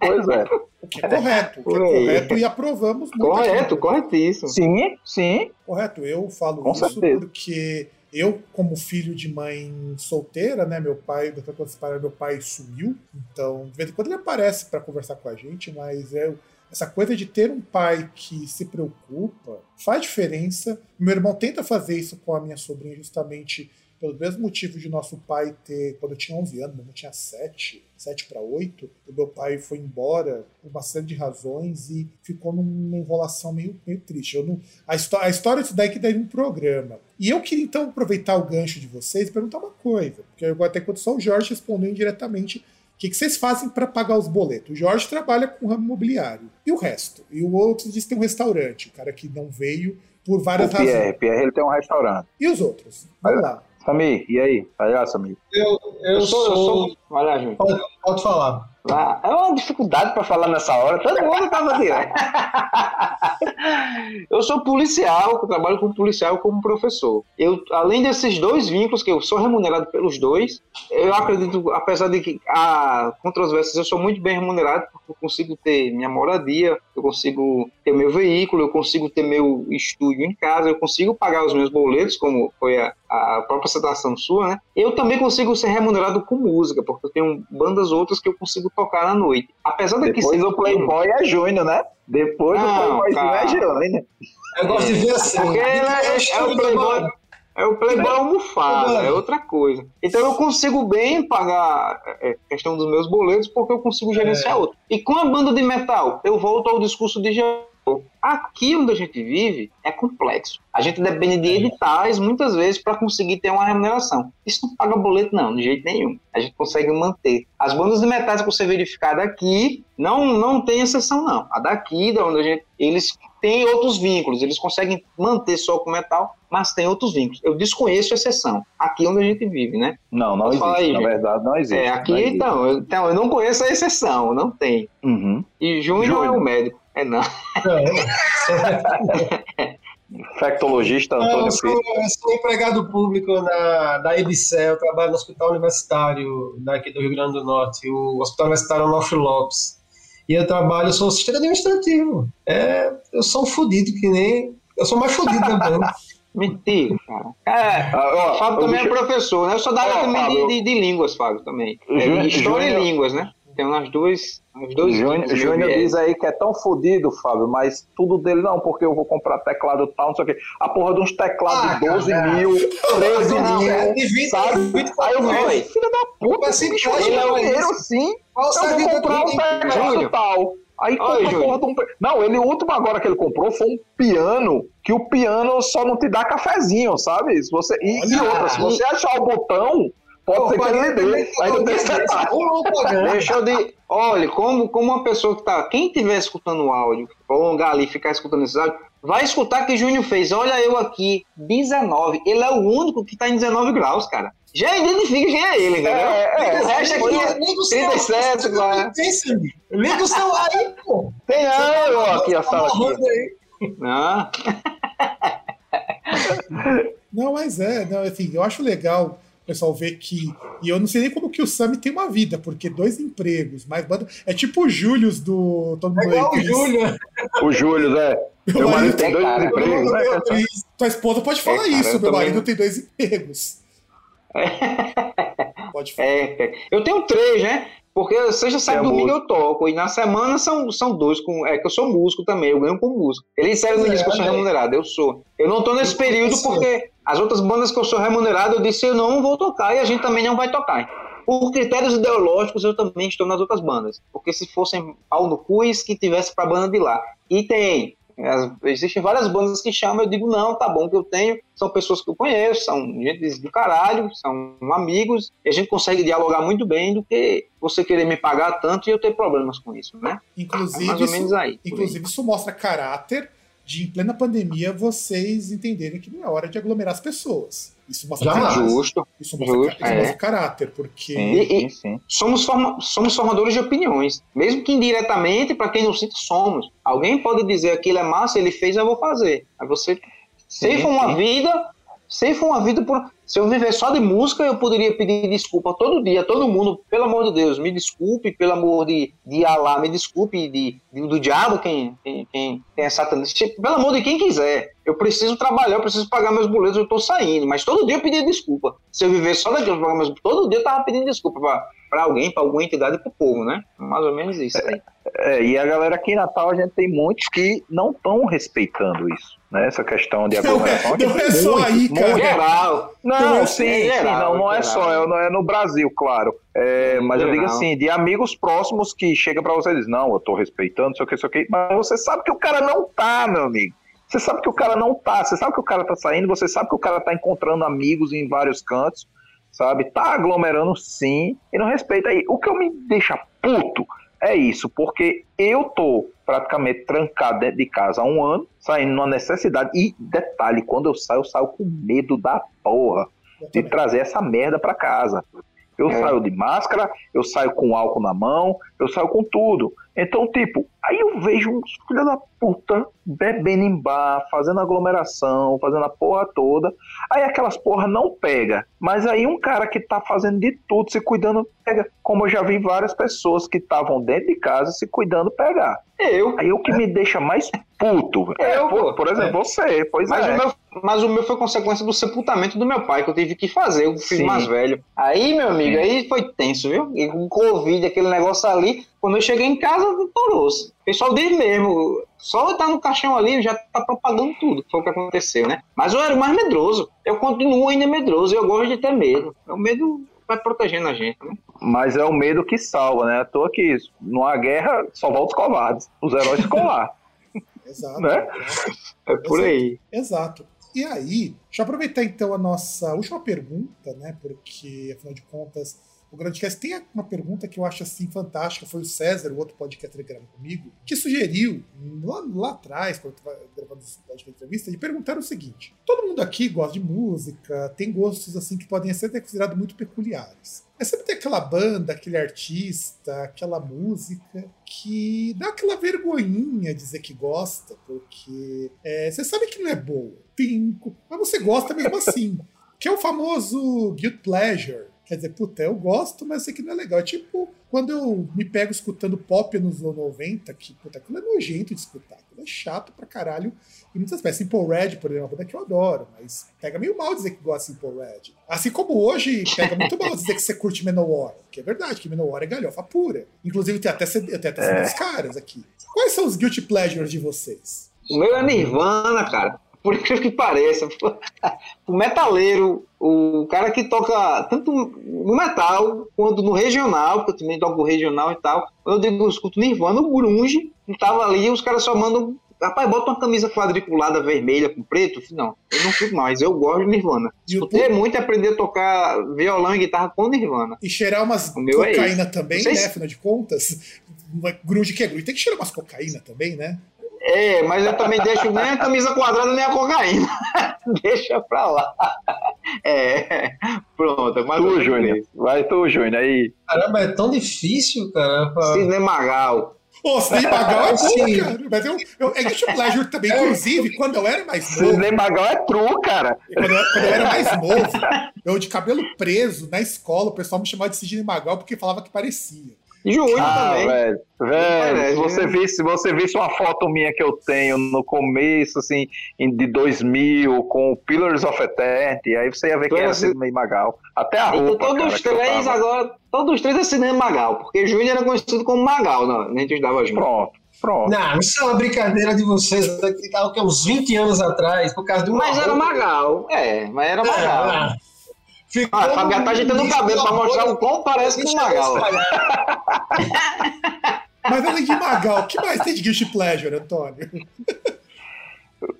Pois é. O que é correto, o que é correto e aprovamos muito. Correto, corretíssimo. Sim, sim. Correto, eu falo Com isso certeza. porque eu, como filho de mãe solteira, né? Meu pai, depois de meu pai sumiu. Então, de vez em quando ele aparece para conversar com a gente, mas é essa coisa de ter um pai que se preocupa faz diferença. Meu irmão tenta fazer isso com a minha sobrinha justamente pelo mesmo motivo de nosso pai ter, quando eu tinha 11 anos, meu irmão tinha 7, 7 para 8, o meu pai foi embora por uma série de razões e ficou numa enrolação meio, meio triste. Eu não, a, a história disso daí que daria um programa. E eu queria então aproveitar o gancho de vocês e perguntar uma coisa, porque eu até quando só o Jorge respondeu indiretamente o que, que, vocês fazem para pagar os boletos? O Jorge trabalha com ramo imobiliário. E o resto? E o outro diz que tem um restaurante, o cara que não veio por várias o Pierre, razões. Pierre, ele tem um restaurante. E os outros? Vamos lá. Samir, e aí? Vai lá, Samir. Eu, eu, eu sou, eu sou. Vai lá, Júnior. Pode, pode falar. É uma dificuldade para falar nessa hora. Todo mundo tava aqui. eu sou policial, eu trabalho como policial como professor. Eu, além desses dois vínculos, que eu sou remunerado pelos dois, eu acredito, apesar de que há controvérsias, eu sou muito bem remunerado, porque eu consigo ter minha moradia, eu consigo ter meu veículo, eu consigo ter meu estúdio em casa, eu consigo pagar os meus boletos, como foi a, a própria citação sua, né? Eu também consigo ser remunerado com música, porque eu tenho bandas outras que eu consigo tocar na noite. Apesar de Depois que o Playboy é Júnior, né? Depois Não, o Playboy cara. é Júnior. Eu gosto de ver assim. Porque ele é, é o Playboy. É o Playboy almofada, é outra coisa. Então eu consigo bem pagar a questão dos meus boletos porque eu consigo gerenciar outro. E com a banda de metal, eu volto ao discurso de Aqui onde a gente vive é complexo. A gente depende de editais muitas vezes para conseguir ter uma remuneração. Isso não paga boleto, não, de jeito nenhum. A gente consegue manter. As bandas de metais que você verificar daqui não, não tem exceção, não. A daqui, da onde a gente. Eles têm outros vínculos, eles conseguem manter só com metal, mas tem outros vínculos. Eu desconheço a exceção. Aqui onde a gente vive, né? Não, não Pode existe. aí, na gente. verdade, não existe. É, aqui não existe. então eu, então, eu não conheço a exceção, não tem. Uhum. E Júnior é o médico. É não. Infectologista Antônio eu, sou, eu sou empregado público na, da EBSEL, eu trabalho no Hospital Universitário daqui do Rio Grande do Norte, o Hospital Universitário Onofre Lopes. E eu trabalho, eu sou assistente administrativo. É, eu sou um fudido que nem. Eu sou mais fudido banda. Mentira, cara. É, Ah, ó, o Fábio também é bicho- professor, né? Eu sou da área Ó, também de, Fábio. de, de línguas, Fábio, também. É, Júnior- história e línguas, né? Tem umas duas. Uns dois Júnior, Júnior diz aí que é tão fodido, Fábio, mas tudo dele não, porque eu vou comprar teclado tal, não sei o quê. A porra de uns teclados Ah, de 12 cara. mil, 13 Não, mil, é de 20, sabe? 24 Aí eu falei, filho da puta, esse ser bicho empréstimo ele é pra dinheiro sim. Qual Eu vou comprar um teclado tal. Aí Oi, compra a Júnior. porra de um. Não, ele, o último agora que ele comprou foi um piano, que o piano só não te dá cafezinho, sabe? Se você, e, e outra, se você achar o botão, pode ser que ele dê. Deixa de. Olha, como, como uma pessoa que tá. Quem estiver escutando o áudio, prolongar ali, ficar escutando esse áudio, vai escutar que Júnior fez. Olha eu aqui, 19. Ele é o único que tá em 19 graus, cara. Já identifica quem é ele, entendeu? É, é, o resto aqui é Liga o celular, 37, você claro. não tem, Samir. Liga o celular aí, pô. Tem não, eu aqui, a Tá sala aqui. morrendo aí. Não. Não, mas é, não, assim, eu acho legal o pessoal ver que. E eu não sei nem como que o Sami tem uma vida, porque dois empregos, mais banda. É tipo o Július do Todo É Mundo igual o Odeia o Júlio, né? Meu marido tem dois cara, empregos, né? Tua esposa pode falar cara, isso, eu meu também marido tem dois empregos. Pode falar. É, é. eu tenho três, né? Porque seja sábado Tem a domingo eu toco, e na semana são, são dois, com, é que eu sou músico também, eu ganho com músico. Eles disseram no É, início que eu sou é. remunerado, eu sou. Eu não tô nesse Eu período porque as outras bandas que eu sou remunerado, eu disse eu não vou tocar e a gente também não vai tocar. Por critérios ideológicos, eu também estou nas outras bandas. Porque se fossem pau no cus, que tivesse pra banda de lá. E tem. As- existem várias bandas que chamam, eu digo, não, tá bom, que eu tenho. São pessoas que eu conheço, são gente do caralho, são amigos, e a gente consegue dialogar muito bem do que você querer me pagar tanto e eu ter problemas com isso, né? É Inclusive, mais ou menos aí. Inclusive, isso mostra caráter de, em plena pandemia, vocês entenderem que não é hora de aglomerar as pessoas. Isso mostra, Jamais. caráter, Justo. isso mostra, Justo, isso é. mostra caráter, porque. E- sim. somos, forma- somos formadores de opiniões. Mesmo que indiretamente, para quem não sente, somos. Alguém pode dizer aquilo é massa, ele fez, eu vou fazer. Aí você. Se Sim, for uma sim. vida. Se for uma vida por. Se eu viver só de música, eu poderia pedir desculpa todo dia, todo mundo, pelo amor de Deus, me desculpe, pelo amor de, de Alá, me desculpe de, de- do diabo, quem, quem, quem, é satanista, pelo amor de quem quiser. Eu preciso trabalhar, eu preciso pagar meus boletos, eu tô saindo, mas todo dia eu pedia desculpa. Se eu viver só daquilo, pagar meus todo dia eu tava pedindo desculpa pra alguém, pra alguma entidade, pro povo, né? Mais ou menos isso aí. É, e a galera aqui em Natal, a gente tem muitos que não estão respeitando isso, né? Essa questão de Não é, aglomeração. aqui não é só aí, cara. Geral. Não, Não, sim, é sim, geral, não, não é geral. só, é, não é no Brasil, claro. É, mas eu digo Geral. assim, de amigos próximos que chegam pra você e dizem, não, eu tô respeitando, sei o que, sei o que, mas você sabe que o cara não tá, meu amigo. Você sabe que o cara não tá, você sabe que o cara tá saindo, você sabe que o cara tá encontrando amigos em vários cantos, sabe? Tá aglomerando sim, e não respeita aí. O que eu me deixa puto é isso, porque eu tô praticamente trancado dentro de casa há um ano, saindo numa necessidade. E detalhe, quando eu saio, eu saio com medo da porra de trazer essa merda pra casa. Eu É. saio de máscara, eu saio com álcool na mão, eu saio com tudo. Então, tipo, aí eu vejo uns filhos da puta bebendo em bar, fazendo aglomeração, fazendo a porra toda. Aí aquelas porra não pega. Mas aí um cara que tá fazendo de tudo, se cuidando, pega. Como eu já vi várias pessoas que estavam dentro de casa se cuidando pegar. Eu. Aí o que me deixa mais puto. É, Eu, por, por exemplo, você, pois Mas, é. o meu, mas o meu foi consequência do sepultamento do meu pai, que eu tive que fazer, o filho Sim. mais velho. Aí, meu amigo, Sim. aí foi tenso, viu? E com Covid, aquele negócio ali, quando eu cheguei em casa, torou-se. O pessoal diz mesmo, só estar no caixão ali já tá propagando tudo, que foi o que aconteceu, né? Mas eu era mais medroso. Eu continuo ainda medroso, eu gosto de ter medo. O medo vai protegendo a gente, né? Mas é o medo que salva, né? À toa que numa guerra só volta os covardes. Os heróis ficam lá. Exato. Né? É por aí. Exato. E aí, deixa eu aproveitar então a nossa última pergunta, né? Porque, afinal de contas, o Grandcast tem uma pergunta que eu acho assim fantástica. Foi o César, o outro podcast grava comigo, que sugeriu lá, lá atrás, quando estava gravando essa entrevista, de perguntar o seguinte: todo mundo aqui gosta de música, tem gostos assim que podem ser considerados muito peculiares. É sempre tem aquela banda, aquele artista, aquela música que dá aquela vergonhinha dizer que gosta, porque é, você sabe que não é boa, pinco, mas você gosta mesmo assim. Que é o famoso guilt pleasure. Quer dizer, puta, eu gosto, mas sei que não é legal. É tipo, quando eu me pego escutando pop nos anos 90, que, puta, aquilo é nojento de escutar. Aquilo é chato pra caralho. E muitas vezes. Simple Red, por exemplo, é uma banda que eu adoro, mas pega meio mal dizer que gosta de Simple Red. Assim como hoje, pega muito mal dizer que você curte Menowar. Que é verdade, que Menowar é galhofa pura. Inclusive, tem até CD, tem até CD dos caras aqui. Quais são os guilty pleasures de vocês? O meu é Nirvana, cara por incrível que pareça. O metaleiro, o cara que toca tanto no metal quanto no regional, porque eu também toco regional e tal. Eu digo, eu escuto Nirvana, o Grunge, que tava ali, os caras só mandam. Rapaz, bota uma camisa quadriculada vermelha com preto. Não, eu não fico mais, eu gosto de Nirvana. Escutei muito aprender a tocar violão e guitarra com Nirvana. E cheirar umas é cocaína é também, né? Afinal de contas. Grunge que é grunge, tem que cheirar umas cocaína também, né? É, mas eu também deixo nem a camisa quadrada nem a cocaína. Deixa pra lá. É, pronto. Mas tu, Júnior. Vai tu, Júnior. Aí. Caramba, é tão difícil, cara. Pra... Cinemagal. Pô, Cinemagal é bom, cara. Mas eu, eu, é Guilty Pleasure também. Inclusive, quando eu era mais novo... Cinemagal é true, cara. Quando eu, quando eu, era mais novo, eu de cabelo preso, na escola, o pessoal me chamava de Sidney Magal porque falava que parecia. Junho ah, também. Velho, velho se você visse, você visse uma foto minha que eu tenho no começo, assim, de 2000, com o Pillars of Eternity, aí você ia ver que era assim, meio Magal. Até a roupa, então, Todos os três agora, todos os três é cinema Magal, porque Júnior era conhecido como Magal, não, nem gente dava junto. Pronto. Pronto. Não, isso é uma brincadeira de vocês que uns 20 anos atrás, por causa de uma. Mas roupa. era Magal, é, mas era Magal. É, é. Ficou ah, Fabiano tá ajeitando o cabelo pra mostrar o quão parece com o Magal. Mas além de Magal, o que mais tem de Guilty Pleasure, Antônio?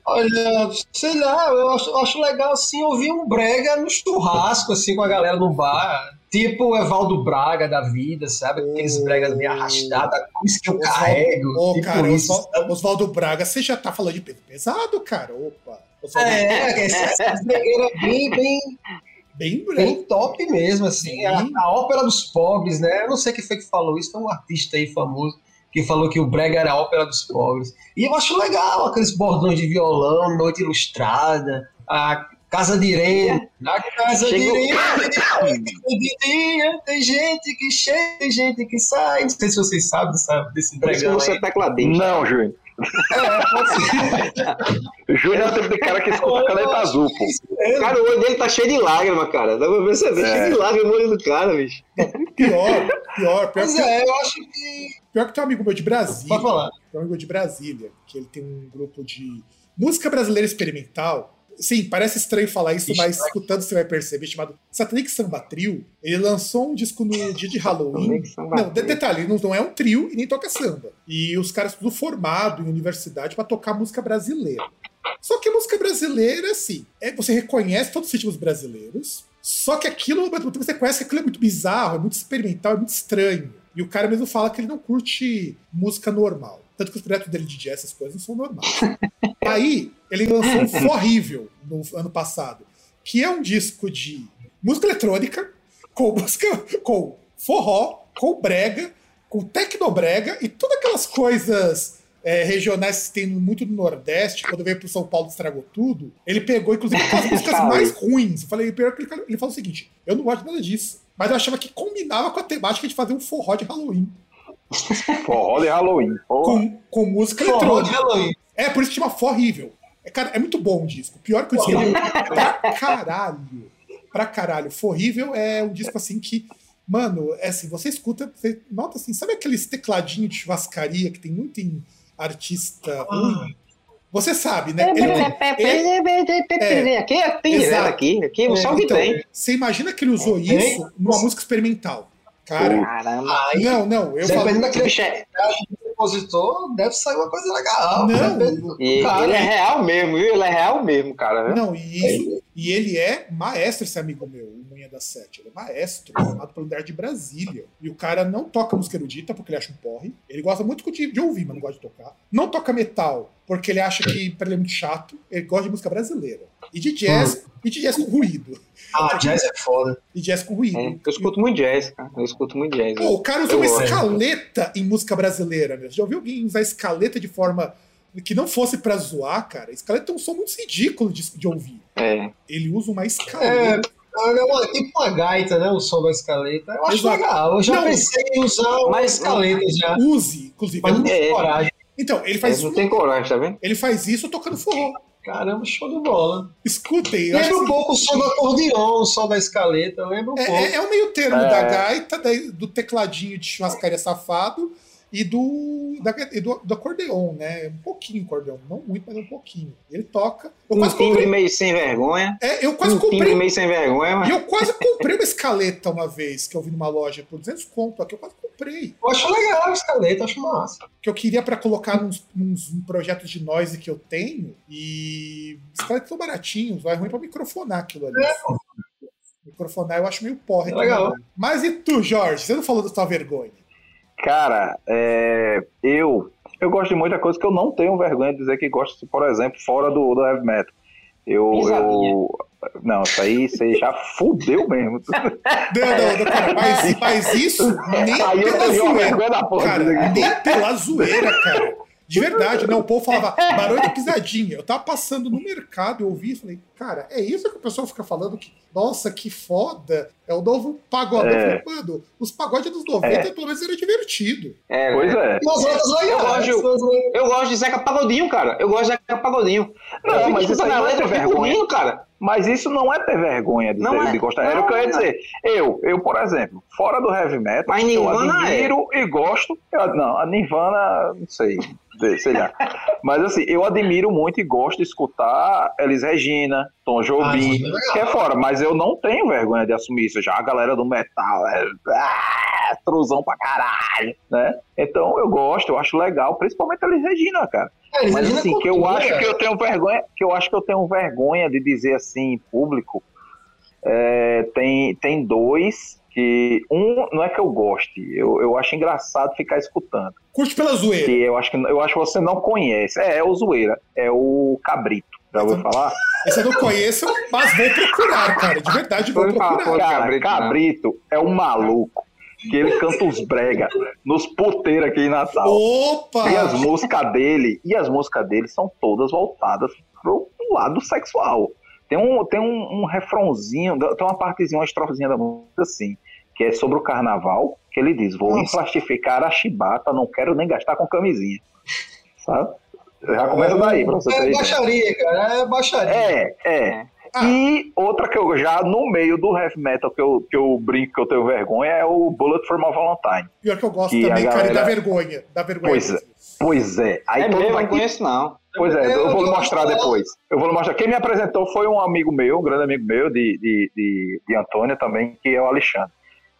Olha, sei lá, eu acho, eu acho, legal assim ouvir um brega no churrasco, assim, com a galera no bar. Tipo o Evaldo Braga da vida, sabe? Aqueles oh, bregas meio arrastados, isso que eu Osvaldo, carrego. Oh, tipo cara, isso, Osvaldo, Osvaldo Braga, você já tá falando de peso pesado, cara? Opa. Osvaldo é, essa, essa bem, bem, Bem, bem top mesmo, assim. A, a, ópera dos pobres, né? Eu não sei quem foi que falou isso, foi um artista aí famoso que falou que o Brega era a ópera dos pobres. E eu acho legal aqueles bordões de violão, noite ilustrada, a Casa de Irene. Na casa Chegou. de Irene, tem gente que chega, tem gente que sai. Não sei se vocês sabem sabe, desse Brega. Você é tecladista. Não, Júlio. É, Júnior é o tipo de cara que escuta caneta azul, pô. Cara, o olho dele tá cheio de lágrima, cara. Dá pra perceber, é. cheio de lágrima o olho do cara, bicho. Pior, pior, pior. Mas que, é, eu acho que. Pior que tem um amigo meu de Brasília. Pode falar. Tem um amigo de Brasília, que ele tem um grupo de música brasileira experimental Sim, parece estranho falar isso, mas escutando você vai perceber, chamado Satanic Samba Trio. Ele lançou um disco no dia de Halloween. não, detalhe, ele não é um trio e nem toca samba. E os caras tudo formado em universidade para tocar música brasileira. Só que a música brasileira, assim, é, você reconhece todos os ritmos brasileiros, só que aquilo, você conhece que aquilo é muito bizarro, é muito experimental, é muito estranho. E o cara mesmo fala que ele não curte música normal. Tanto que os projetos dele de jazz, essas coisas não são normais. Aí, ele lançou um Forrível no ano passado, que é um disco de música eletrônica, com música com forró, com brega, com tecnobrega e todas aquelas coisas é, regionais que tem muito no Nordeste, quando veio pro São Paulo estragou tudo, ele pegou, inclusive, as músicas mais ruins. Eu falei, pior que ele, ele falou o seguinte: eu não gosto de nada disso. Mas eu achava que combinava com a temática de fazer um forró de Halloween. Forró de Halloween. Com, com música forró eletrônica. De Halloween. É, por isso que chama Forrível. É, cara, é muito bom o disco. Pior que o disco pra caralho. Pra caralho. Forrível é um disco assim que. Mano, é assim, você escuta, você nota assim, sabe aqueles tecladinhos de churrascaria que tem muito em artista ruim? Você sabe, né? Ele, ele, é, aqui aqui, aqui, o som que então, tem. Você imagina que ele usou isso numa música experimental. Cara, Caramba. não, não, eu falo. daquele compositor, deve sair uma coisa legal. Não, e, cara, ele é real mesmo, viu? Ele é real mesmo, cara. Não, e, isso, e ele é maestro, esse amigo meu, da Sete. Ele é maestro, formado pelo Andar de Brasília. E o cara não toca música erudita porque ele acha um porre. Ele gosta muito de, de ouvir, mas não gosta de tocar. Não toca metal porque ele acha que pra ele é muito chato. Ele gosta de música brasileira. E de jazz, e de jazz com ruído. Ah, jazz é foda. E jazz com ruído. É, eu escuto muito jazz, cara. Eu escuto muito jazz. Pô, o cara usa Eu uma escaleta em música brasileira, meu. Já ouviu alguém usar escaleta de forma que não fosse pra zoar, cara? Escaleta é um som muito ridículo de, de ouvir. É. Ele usa uma É, é uma, tipo uma gaita, né? O som da escaleta. Eu acho Exato. legal. Eu já Não. pensei em usar uma escaleta já. Use, inclusive. Mas não É- tenho É. coragem. Então, ele faz, Mas não tem coragem, tá vendo? ele faz isso tocando forró. Caramba, show de bola. Escutem, Lembra um que pouco o som do acordeon, o som da escaleta. Lembra um é, pouco. é, é o meio termo É. da gaita, da- do tecladinho de churrascaria safado e do, da, e do, do acordeon, né? Um pouquinho acordeon, não muito, mas um pouquinho. Ele toca. Eu Um quase timbre comprei, meio sem vergonha. é, eu quase Um timbre comprei meio sem vergonha, E mas. eu quase comprei uma escaleta uma vez, que eu vi numa loja por 200 conto aqui, eu quase comprei. Eu acho legal a escaleta, acho massa. Que eu queria pra colocar nos, nos projetos de noise que eu tenho, e escaletas são baratinhos, vai ruim pra microfonar aquilo ali. É, pô. Microfonar eu acho meio porra. É legal. Mas e tu, Jorge? Você não falou da tua vergonha? Cara, é, eu eu gosto de muita coisa que eu não tenho vergonha de dizer que gosto, por exemplo, fora do, do heavy metal. Eu, eu. Não, isso aí você já fudeu mesmo. Não, não, não, cara, mas, mas isso nem aí eu pela zoeira. porra. Cara, nem pela zoeira, cara. De verdade, não. O povo falava barulho de pisadinha. Eu tava passando no mercado, eu ouvi e falei, cara, é isso que o pessoal fica falando que, nossa, que foda. É o novo pagode. É. falei, mano, os pagodes dos 90 pelo menos era divertido. É, Pois né? é. Eu gosto- Eu de Zeca Pagodinho, cara. Eu gosto de Zeca Pagodinho. Não, mas isso escutando aí a não é letra, eu fico rindo, cara. Mas isso não é ter vergonha de, Não ter- é. de gostar. Era Não, o que eu ia dizer. Eu, eu, por exemplo, fora do heavy metal, Mas eu Nirvana é. admiro e gosto. eu- não, a Nirvana, não sei, sei lá. Mas assim, eu admiro muito e gosto de escutar Elis Regina, Tom Ah, Jobim, isso é que é fora. Mas eu não tenho vergonha de assumir isso. Já a galera do metal é ah, truzão pra caralho, né? Então eu gosto, eu acho legal, principalmente Elis Regina, cara. É, Mas imaginam assim, que eu cultura, acho que eu tenho vergonha, que eu acho que eu tenho vergonha de dizer assim em público. é, tem, tem dois que um não é que eu goste, eu, eu acho engraçado ficar escutando. Curte pela zoeira. Que eu acho que eu acho que você não conhece. É, é o zoeira, é o cabrito. Já ouviu falar? Esse eu não conheço, mas vou procurar, cara. De verdade, vou procurar. Cara, Cabrito, cabrito, é um maluco que ele canta os brega nos puteiros aqui em Natal. Opa! E as músicas dele, e as músicas dele são todas voltadas pro lado sexual. Tem um, tem um, um refrãozinho, tem uma partezinha, uma estrofinha da música assim, que é sobre o carnaval, que ele diz, vou Nossa. emplastificar a chibata, não quero nem gastar com camisinha. Sabe? Já começa daí, pra você ter É ideia. baixaria, cara. É baixaria. É, é. Ah. E outra que eu já, no meio do heavy metal, que eu, que eu brinco que eu tenho vergonha, é o Bullet for My Valentine. Pior que eu gosto Que também, a cara, e dá galera- vergonha. Dá vergonha. Pois é. Pois é. Aí É todo mesmo, vai não conheço não. Pois é, eu vou lhe mostrar depois. Eu vou lhe mostrar. Quem me apresentou foi um amigo meu, um grande amigo meu, de, de, de, de Antônia também, que é o Alexandre.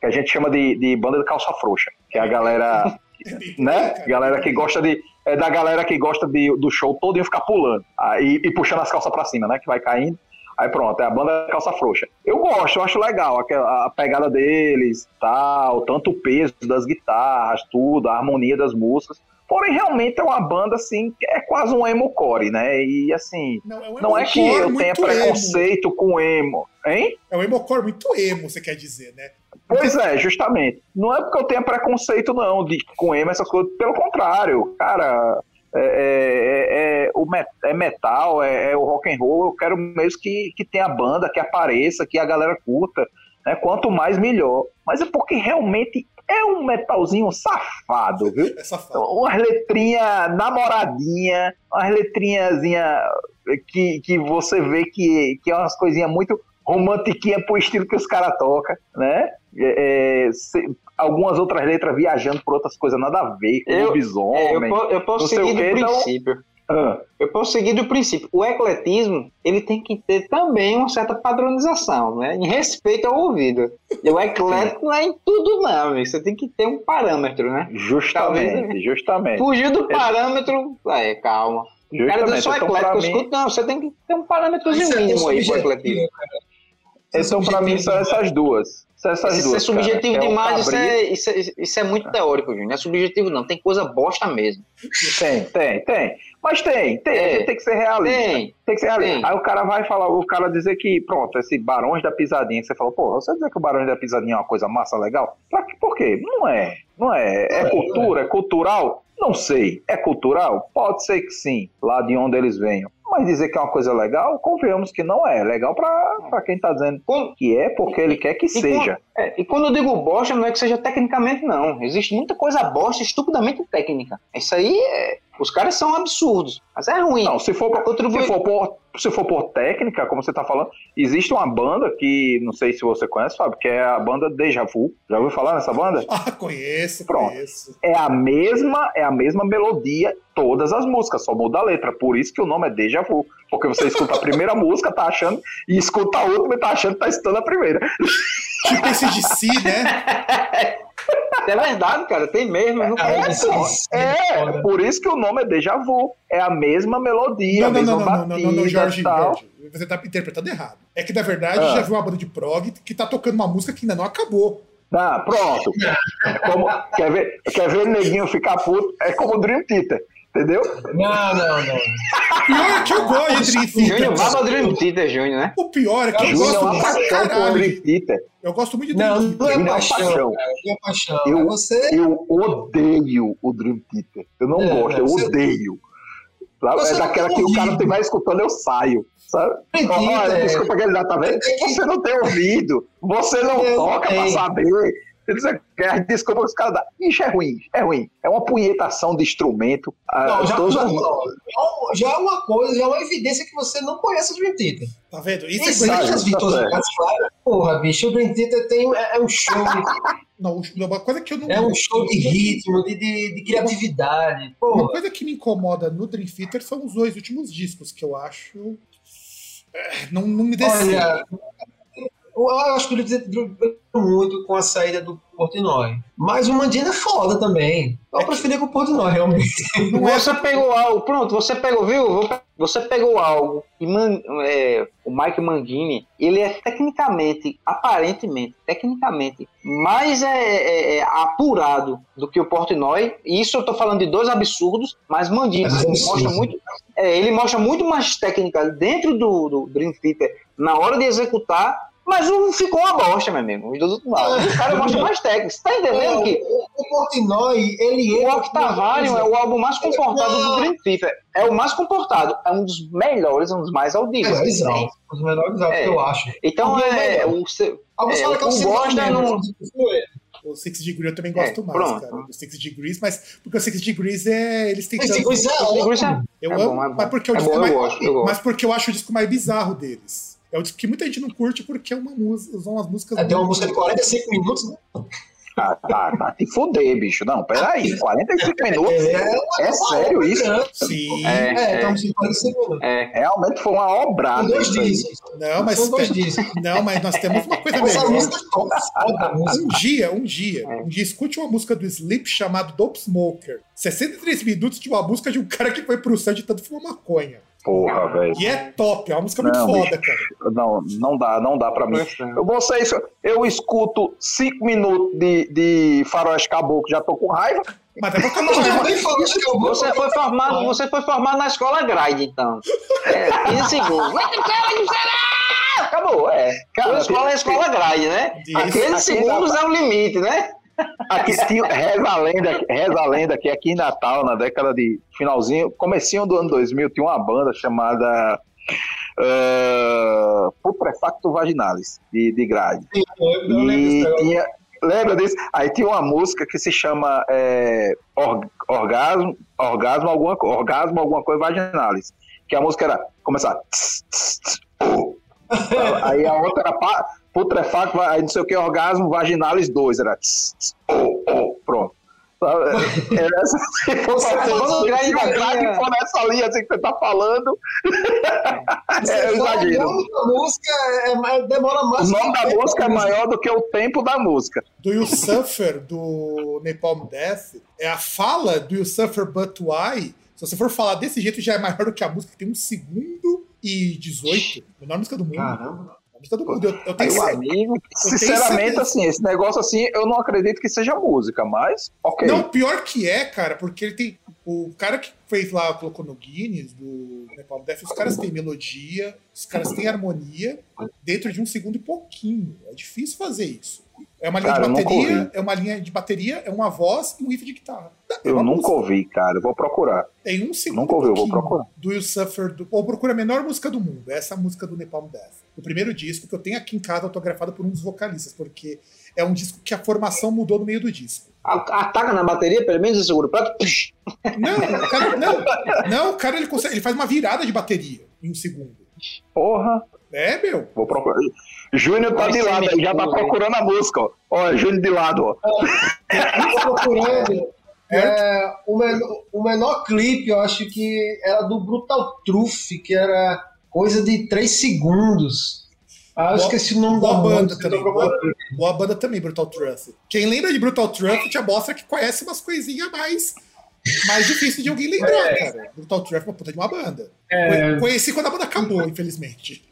Que a gente chama de, de banda de calça frouxa. Que é a galera, né? Galera que gosta de. É da galera que gosta de, do show todo e ficar pulando. Aí, e puxando as calças pra cima, né? Que vai caindo. Aí pronto, é a banda calça frouxa. Eu gosto, eu acho legal aquela, a pegada deles, tal, tanto o peso das guitarras, tudo, a harmonia das músicas. Porém, realmente é uma banda assim, que é quase um emo core, né? E assim, Não, é, um não é que eu tenha muito emo. preconceito com emo, hein? É um emocore muito emo, você quer dizer, né? Pois é, justamente. Não é porque eu tenha preconceito, não, de, com emo, essas coisas. Pelo contrário, cara, é, é- é- o met- é metal, é, é o rock and roll. Eu quero mesmo que, que tenha banda, que apareça, que a galera curta. Né? Quanto mais, melhor. Mas é porque realmente é um metalzinho safado, viu? Essa fala. umas letrinhas namoradinha, umas letrinhazinha que, que você vê que, que é umas coisinhas muito romantiquinha pro estilo que os caras tocam, né? É, é, se- algumas outras letras viajando por outras coisas nada a ver, com Eu- É, eu, lobisomem. po- eu posso não sei seguir do então- princípio. Ah, Eu posso seguir do princípio. O ecletismo, ele tem que ter também uma certa padronização, né? Em respeito ao ouvido. E o eclético não é em tudo, não. amigo. Você tem que ter um parâmetro, né? justamente, Talvez- justamente. Fugiu do parâmetro, é, calma. O cara diz Justamente. só Então, eclético, eu mim, escuto, não, você tem que ter um é mínimo aí pro ecletismo. cara. Então, pra mim, são essas duas. São essas Isso duas. é subjetivo cara. É demais, isso Cabri- é, isso, é, isso é muito teórico, Júnior. Não é subjetivo, não. Tem coisa bosta mesmo. Tem, tem, tem. Mas tem, tem. É. Tem que ser realista. Tem. Tem que ser realista. Tem. Aí o cara vai falar, o cara dizer que, pronto, esse Barões da Pisadinha, você falou, pô, você dizer que o Barões da Pisadinha é uma coisa massa, legal? Por quê? Não é. Não é. É cultura, é cultural? Não sei. É cultural? Pode ser que sim, lá de onde eles venham. Mas dizer que é uma coisa legal, convenhamos que não é. Legal pra, pra quem tá dizendo Quando- que é porque ele quer que E seja. É, e quando eu digo bosta, não é que seja tecnicamente, não. Existe muita coisa bosta, estupidamente técnica. Isso aí, é... os caras são absurdos. Mas é ruim. Não, se for, por- Contribui- se, for por, se for por técnica, como você tá falando, existe uma banda que, não sei se você conhece, Fábio, que é a banda Deja Vu. Já ouviu falar nessa banda? Ah, conheço, Pronto. conheço. É a mesma, é a mesma melodia, todas as músicas, só muda a letra. Por isso que o nome é Deja Vu. Porque você escuta a primeira música, tá achando, e escuta a última e tá achando que tá escutando a primeira. Tipo esse de si, né? É verdade, cara. Tem mesmo. Não aí, É, foda. por isso que o nome é Deja Vu. É a mesma melodia, Não, não, a mesma não, não, não, batida não, não, não, Jorge, tal. Jorge. Você tá interpretando errado. É que, na verdade, Ah. já viu uma banda de prog que tá tocando uma música que ainda não acabou. Ah, pronto. Como- quer, ver, quer ver o neguinho ficar puto? É como o Dream Theater, entendeu? Não, não, não. Pior é que eu gosto de Dream Júnior, Theater. vai pra Dream Theater, Júnior, né? O pior é que eu Júnior é gosto uma muito pra paixão por caralho. Dream Theater. Eu gosto muito de Dream Não, não Theater. é Não é paixão, paixão. Não é paixão. Eu- É você. Eu odeio o Dream Theater. Eu não É, gosto, eu você- odeio. Sabe? Você É daquela que o cara estiver escutando, eu saio. Sabe? Dream Olha, Theater. desculpa que ele já tá vendo. É que- Você não tem ouvido. Você não Eu toca pra saber. Você quer desculpa os caras dão. Ixi, é ruim, é ruim. É uma punhetação de instrumento. Ah, Não, já, todos já, não, já- já é uma coisa, já é uma evidência que você não conhece o Dream Theater. Tá vendo? Isso é Existe coisa as tá virtuosidades, claro. Porra, bicho, o Dream Theater tem, é, é um show, Não, uma coisa que eu não. é um show de ritmo, de, de, de criatividade. Uma Porra, coisa que me incomoda no Dream Theater são os dois últimos discos, que eu acho. é, Não, não me desceu. olha, eu acho que o durou muito com a saída do Portnoy. Mas o Mandina é foda também. Eu preferia com o Portnoy, realmente. É Você pegou algo, pronto, você pegou, viu? Você pegou algo e Man- é, o Mike Mangini, ele é tecnicamente, aparentemente, tecnicamente, mais é, é, é, apurado do que o Portnoy. E isso eu tô falando de dois absurdos, mas É absurdo. mostra muito, é, ele mostra muito mais técnica dentro do, do Dream Theater na hora de executar. Mas não ficou uma bosta, meu amigo. Os dois outros lados. O cara mostra mais técnica. Você tá entendendo que o, o Portnoy, ele o entra Octavarium é o álbum mais comportado do Dream Theater. É o mais comportado. É um dos melhores, um dos mais audíveis. melhores álbuns. Os melhores álbuns É. que eu acho. Então é. O, seu- Alguns É, falam que é o o Gosta não- é. O Six Degrees eu também gosto É, mais, pronto. cara. Do Six Degrees, mas porque o Six Degrees é. Eles têm tanto- é o Dream Theater ótimo. Eu é amo, bom, é bom. mas porque é o É disco mais. Mas porque eu acho o disco mais bizarro deles. É o disco que muita gente não curte porque é uma música, são umas músicas. É, tem uma música de 45 minutos, né? Ah, tá, tá. Te fuder, bicho. Não, peraí. 45 minutos. É, É sério isso? Sim. É, É, é. 45 minutos. É. Realmente foi uma obrada. dois discos. Não, mas. Dois discos. Não, mas nós temos uma coisa Essa melhor. música é. Um dia, um dia, É. um dia, escute uma música do Sleep chamado Dope Smoker. 63 minutos de uma música de um cara que foi pro céu de tanto fumar maconha. Porra, velho. E é top, é uma música muito Não, foda, cara. Não, não dá, não dá pra mim. Eu vou ser isso. Eu escuto 5 minutos de, de faroeste caboclo, já tô com raiva. Mas é pra Eu que eu vou- Você foi formado, você foi formado na escola grade, então. É, 15 segundos. Acabou, é. Cara, a escola é a escola grade, né? Aqueles segundos é o limite, né? Aqui tinha, reza a lenda, reza a lenda que aqui em Natal, na década de finalzinho, comecinho do ano 2000, tinha uma banda chamada uh, Putrefacto Vaginalis, de, de grade. Eu E tinha, lembra disso? Aí tinha uma música que se chama é, Or- Orgasmo, Orgasmo, alguma, Orgasmo, alguma coisa Vaginalis. Que a música era começar. tss, tss, tss, uh. Aí a outra era pa- Putrefacto, aí não sei o que, Orgasmo Vaginalis 2. Era tss, tss, uh, uh. pronto. Sabe? Era essa, se for Você pra- falou se grade for nessa linha assim que você tá falando, é fala o exagero. nome da música é, mais- demora O mais. nome da música é pra maior do que o tempo da música. Do You Suffer, do Napalm Death, é a fala do You Suffer But Why. Se você for falar desse jeito, já é maior do que a música, que tem um segundo e 18. Menor música do mundo. Caramba. A música do mundo. Eu, eu tenho Meu amigo. Sinceramente, assim, esse negócio assim, eu não acredito que seja música, mas ok. Não, pior que é, cara, porque ele tem. O cara que fez lá, colocou no Guinness, do Nepal Death, os caras têm melodia, os caras têm harmonia dentro de um segundo e pouquinho. É difícil fazer isso. É uma linha Cara, eu de bateria, é uma linha de bateria, é uma voz e um riff de guitarra. É eu nunca música. ouvi, cara. Eu vou procurar. Tem um segundo. Nunca ouvi, eu vou procurar. Do You Suffer. Do, ou procura a menor música do mundo. Essa é a música do Nepal Death. O primeiro disco que eu tenho aqui em casa autografado por um dos vocalistas, porque é um disco que a formação mudou no meio do disco. Ataca na bateria, pelo menos, o seguro prato. Não, o cara, não, não, o cara ele, consegue, ele faz uma virada de bateria em um segundo. Porra, É, meu. vou procurar. Júnior tá de lado aí, já tá mentira, procurando a música, ó. Ó, Júnior de lado, ó. Tô procurando. É, o, menor, o menor clipe, eu acho que era do Brutal Truth, que era coisa de 3 segundos. Ah, eu Boa- esqueci o nome boa da banda música. também, boa, boa banda também, Brutal Truth. Quem lembra de Brutal Truth já mostra que conhece umas coisinhas mais, mais difíceis de alguém lembrar, cara. Brutal Truth é uma puta de uma banda. É. Conhe- Conheci quando a banda acabou, infelizmente.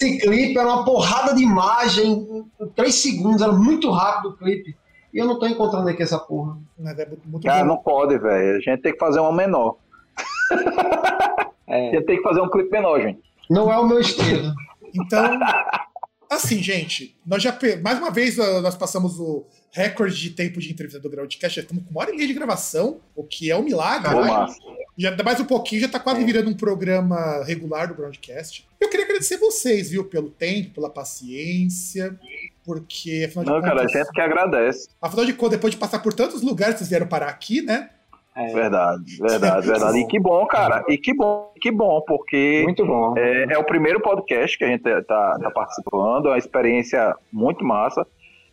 Esse clipe era uma porrada de imagem em 3 segundos, era muito rápido o clipe. E eu não tô encontrando aqui essa porra. Mas é muito, Cara, bom. não pode, velho. A gente tem que fazer uma menor. A É, gente tem que fazer um clipe menor, gente. Não é o meu estilo. Então, assim, gente, nós já mais uma vez ah, nós passamos o recorde de tempo de entrevista do Groundcast, já estamos com uma hora e meia de gravação, o que é um milagre. Pô, né? Já dá mais um pouquinho, já tá quase virando um programa regular do Groundcast. Eu queria agradecer vocês, viu, pelo tempo, pela paciência, porque afinal de Não, cara, a contas, gente que agradece. afinal de contas, depois de passar por tantos lugares, vocês vieram parar aqui, né? é, Verdade, verdade, verdade. E que bom, cara. E que bom, que bom, porque muito bom. É, é o primeiro podcast que a gente tá, tá participando, é uma experiência muito massa.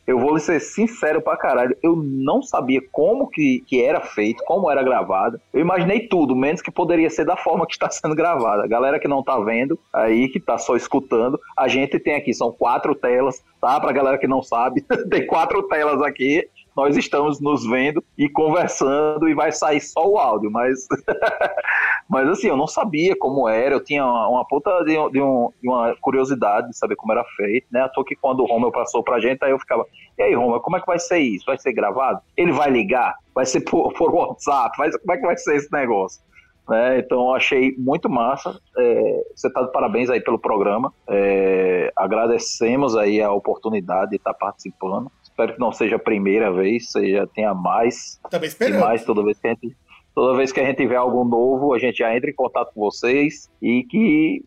Eu vou ser sincero pra caralho, eu não sabia como que, que era feito, como era gravado. Eu imaginei tudo, menos que poderia ser da forma que está sendo gravada. Galera que não tá vendo, aí que tá só escutando, a gente tem aqui, são quatro telas, tá? Pra galera que não sabe, tem quatro telas aqui. Nós estamos nos vendo e conversando e vai sair só o áudio, mas mas assim, eu não sabia como era, eu tinha uma, uma puta de, de um- de uma curiosidade de saber como era feito, né? À que quando o Romeu passou pra gente, aí eu ficava, e aí, Romeu, como é que vai ser isso? Vai ser gravado? Ele vai ligar? Vai ser por, por WhatsApp? Vai, como é que vai ser esse negócio? Né? Então achei muito massa. É, você tá de parabéns aí pelo programa. É, agradecemos aí a oportunidade de estar participando. Espero que não seja a primeira vez, seja tenha mais Também e esperando. mais toda vez que a gente toda vez que a gente tiver algo novo, a gente já entra em contato com vocês e que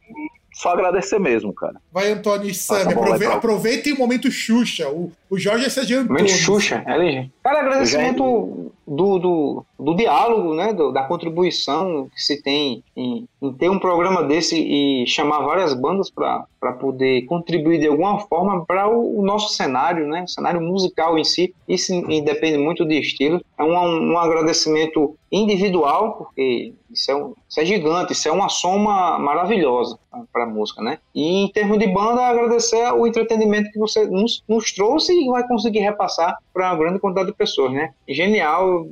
só agradecer mesmo, cara. Vai, Antônio e aí aprove pra- aproveitem o momento Xuxa. O, o Jorge se adiantou. Momento Xuxa, é legítimo. Cara, agradecimento do, do, do diálogo, né? do- da contribuição que se tem em, em ter um programa desse e chamar várias bandas para poder contribuir de alguma forma para o, o nosso cenário, né? O cenário musical em si. Isso independe muito de estilo. É um, um agradecimento individual, porque isso é, um- isso é gigante, isso é uma soma maravilhosa para a música, né? E em termos de banda, agradecer o entretenimento que você nos, nos trouxe vai conseguir repassar para uma grande quantidade de pessoas, né? Genial,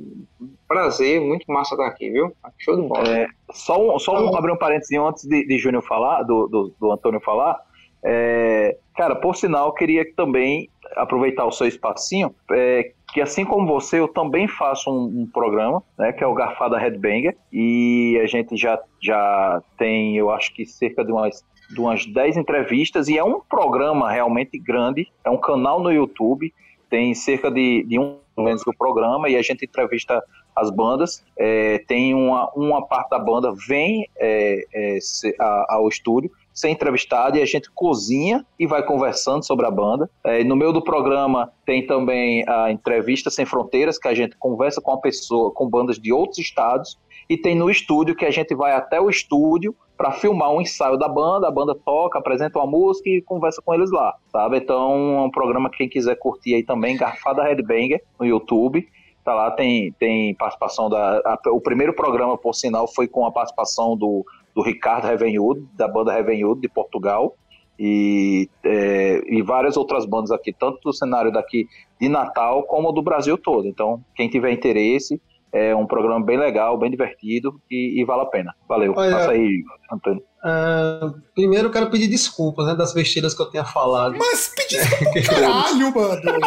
prazer, muito massa estar aqui, viu? Show de bola. É, só um, só um, abrir um parênteses antes de, de Júnior falar, do, do, do Antônio falar. É, cara, por sinal, queria também aproveitar o seu espacinho, é, que assim como você, eu também faço um, um programa, né, que é o Garfada Headbanger, e a gente já, já tem, eu acho que cerca de umas, de umas 10 entrevistas, e é um programa realmente grande, é um canal no YouTube, tem cerca de, de um menos do programa, e a gente entrevista as bandas, é, tem uma, uma parte da banda vem é, é, se- a- ao estúdio ser entrevistado e a gente cozinha e vai conversando sobre a banda. É, no meio do programa tem também a entrevista sem fronteiras que a gente conversa com a pessoa, com bandas de outros estados e tem no estúdio que a gente vai até o estúdio para filmar um ensaio da banda, a banda toca, apresenta uma música e conversa com eles lá, sabe? Então é um programa que quem quiser curtir aí também, Garfada Headbanger no YouTube. Tá lá, tem, tem participação da. a- o primeiro programa, por sinal, foi com a participação do, do Ricardo Revenhudo, da banda Revenhudo de Portugal, e, é, e várias outras bandas aqui, tanto do cenário daqui de Natal como do Brasil todo. Então, quem tiver interesse, É um programa bem legal, bem divertido e, e vale a pena. Valeu. Olha, Passa aí, Antônio. Uh, primeiro eu quero pedir desculpas né, das besteiras que eu tenha falado. Mas pedir desculpa caralho, mano!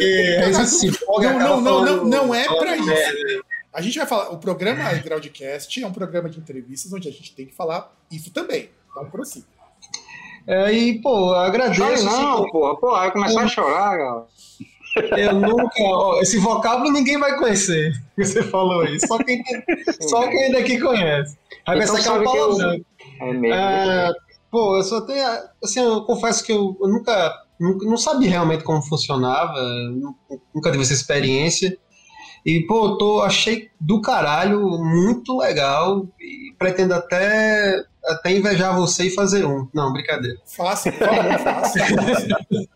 É, assim, não, não, não, não, não é pra isso. A gente vai falar. O programa Groundcast é um programa de entrevistas onde a gente tem que falar isso também. Então prossiga. É, e, pô, agradeço. Chore não, assim, pô, pô, vai começar a chorar, galera. Eu nunca. Ó, esse vocábulo ninguém vai conhecer. Que você falou aí. Só quem, só quem daqui conhece. Vai então, pensar que é um palavrão. É mesmo. É, pô, eu só tenho. Assim, eu confesso que eu, eu nunca, nunca. Não sabia realmente como funcionava. Nunca tive essa experiência. E, pô, tô, achei do caralho, muito legal. E pretendo até, até invejar você e fazer um. Não, brincadeira. Fácil, por favor.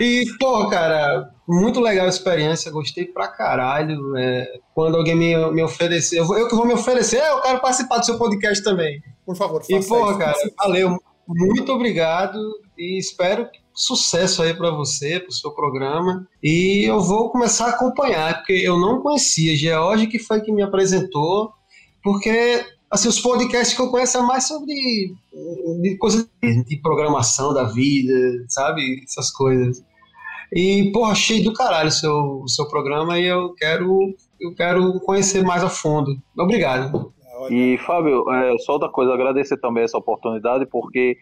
E, pô, cara, muito legal a experiência, gostei pra caralho. É, quando alguém me, me oferecer, eu, que vou me oferecer, eu quero participar do seu podcast também. Por favor, faça E, pô, cara, valeu. Muito obrigado e espero sucesso aí para você, pro seu programa. E eu vou começar a acompanhar, porque eu não conhecia. George que foi que me apresentou, porque assim, os podcasts que eu conheço é mais sobre de coisas de programação da vida, sabe? Essas coisas. E, pô, achei do caralho o seu, o seu programa e eu quero, eu quero conhecer mais a fundo. Obrigado. E, Fábio, é, só outra coisa, agradecer também essa oportunidade, porque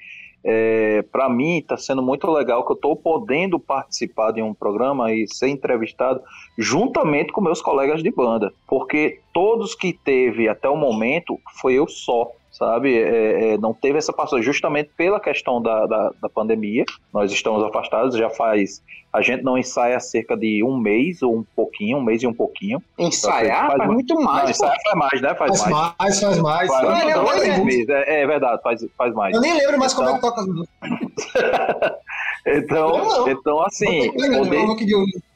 é, para mim está sendo muito legal que eu estou podendo participar de um programa e ser entrevistado juntamente com meus colegas de banda, porque todos que teve até o momento foi eu só sabe? É, é, não teve essa passagem, justamente pela questão da, da, da, pandemia. Nós estamos afastados, já faz. A gente não ensaia cerca de um mês ou um pouquinho, um mês e um pouquinho. Ensaiar faz, faz muito mais. Não, ensaiar faz mais, né? Faz, faz mais. mais. Faz mais, faz mais. Não, não, meses. É, é, verdade, faz, faz mais. Eu nem lembro mais então... como é que toca Então, então assim, poder,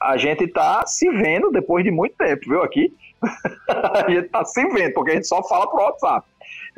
a gente tá se vendo depois de muito tempo, viu? Aqui. a gente tá se vendo, porque a gente só fala pro WhatsApp.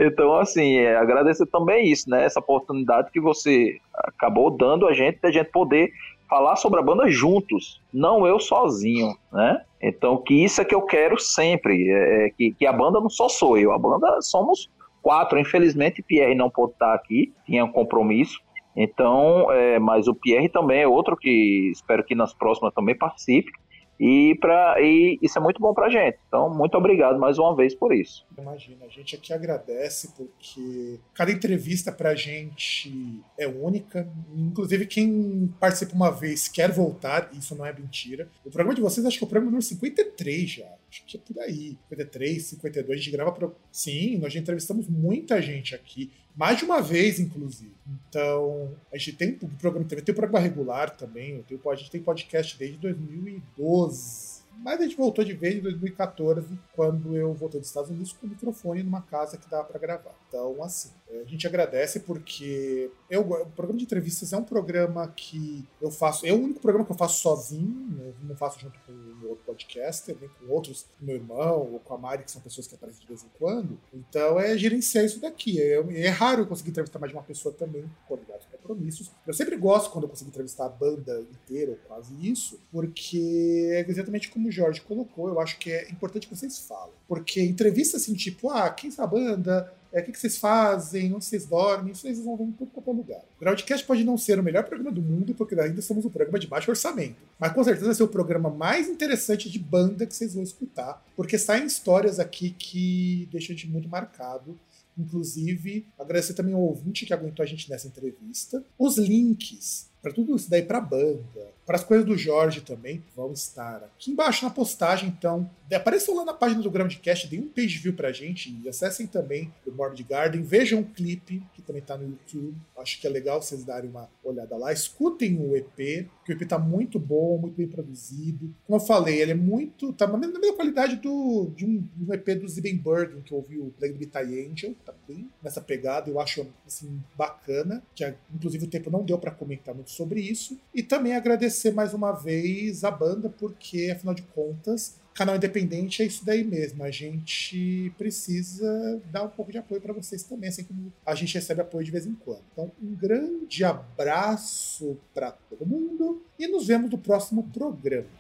Então, assim, é, agradecer também isso, né? Essa oportunidade que você acabou dando a gente, da gente poder falar sobre a banda juntos, não eu sozinho, né? Então, que isso é que eu quero sempre, é, é, que, que a banda não só sou eu, a banda somos quatro. Infelizmente, Pierre não pôde estar aqui, tinha um compromisso. Então, é, mas o Pierre também é outro que espero que nas próximas também participe. E, pra, e isso é muito bom para a gente. Então, muito obrigado mais uma vez por isso. Imagina, a gente aqui agradece porque cada entrevista para a gente é única. Inclusive, quem participa uma vez quer voltar, isso não é mentira. O programa de vocês, acho que é o programa número 53 já. Acho que é por aí. 53, 52. A gente grava. Pro... Sim, nós já entrevistamos muita gente aqui mais de uma vez, inclusive. Então, a gente tem o programa tem o programa regular também, tenho, a gente tem podcast desde 2012. Mas a gente voltou de vez em 2014, quando eu voltei dos Estados Unidos com o microfone numa casa que dá para gravar. Então, assim, a gente agradece porque eu, o programa de entrevistas é um programa que eu faço. É o único programa que eu faço sozinho, eu não faço junto com outro podcaster, nem com outros, com meu irmão ou com a Mari, que são pessoas que aparecem de vez em quando. Então é gerenciar isso daqui. É, é raro eu conseguir entrevistar mais de uma pessoa também, por ligados compromissos. Eu sempre gosto quando eu consigo entrevistar a banda inteira, ou quase isso, porque é exatamente como o Jorge colocou, eu acho que é importante que vocês falem. Porque entrevista assim, tipo, ah, quem é a banda? É, o que, vocês fazem, onde vocês dormem, isso vocês vão ver em tudo qualquer lugar. O Groundcast pode não ser o melhor programa do mundo, porque ainda somos um programa de baixo orçamento, mas com certeza vai ser o programa mais interessante de banda que vocês vão escutar, porque saem histórias aqui que deixam a gente muito marcado. Inclusive, agradecer também ao ouvinte que aguentou a gente nessa entrevista. Os links para tudo isso daí para a banda, para as coisas do Jorge também, vão estar aqui embaixo na postagem. Então, apareçam lá na página do Groundcast, deem um page view pra gente e acessem também o Morbid Garden. Vejam o clipe, que também tá no YouTube. Acho que é legal vocês darem uma olhada lá. Escutem o EP, que o EP tá muito bom, muito bem produzido. Como eu falei, ele é muito. tá na mesma qualidade do, de um, um EP do Zibbenberg, que eu ouvi o Plague Be Angel. Tá bem nessa pegada, eu acho assim, bacana. Que inclusive o tempo não deu para comentar muito sobre isso. E também agradecer agradecer mais uma vez a banda, porque, afinal de contas, canal independente é isso daí mesmo. A gente precisa dar um pouco de apoio para vocês também, assim como a gente recebe apoio de vez em quando. Então, um grande abraço para todo mundo e nos vemos no próximo programa.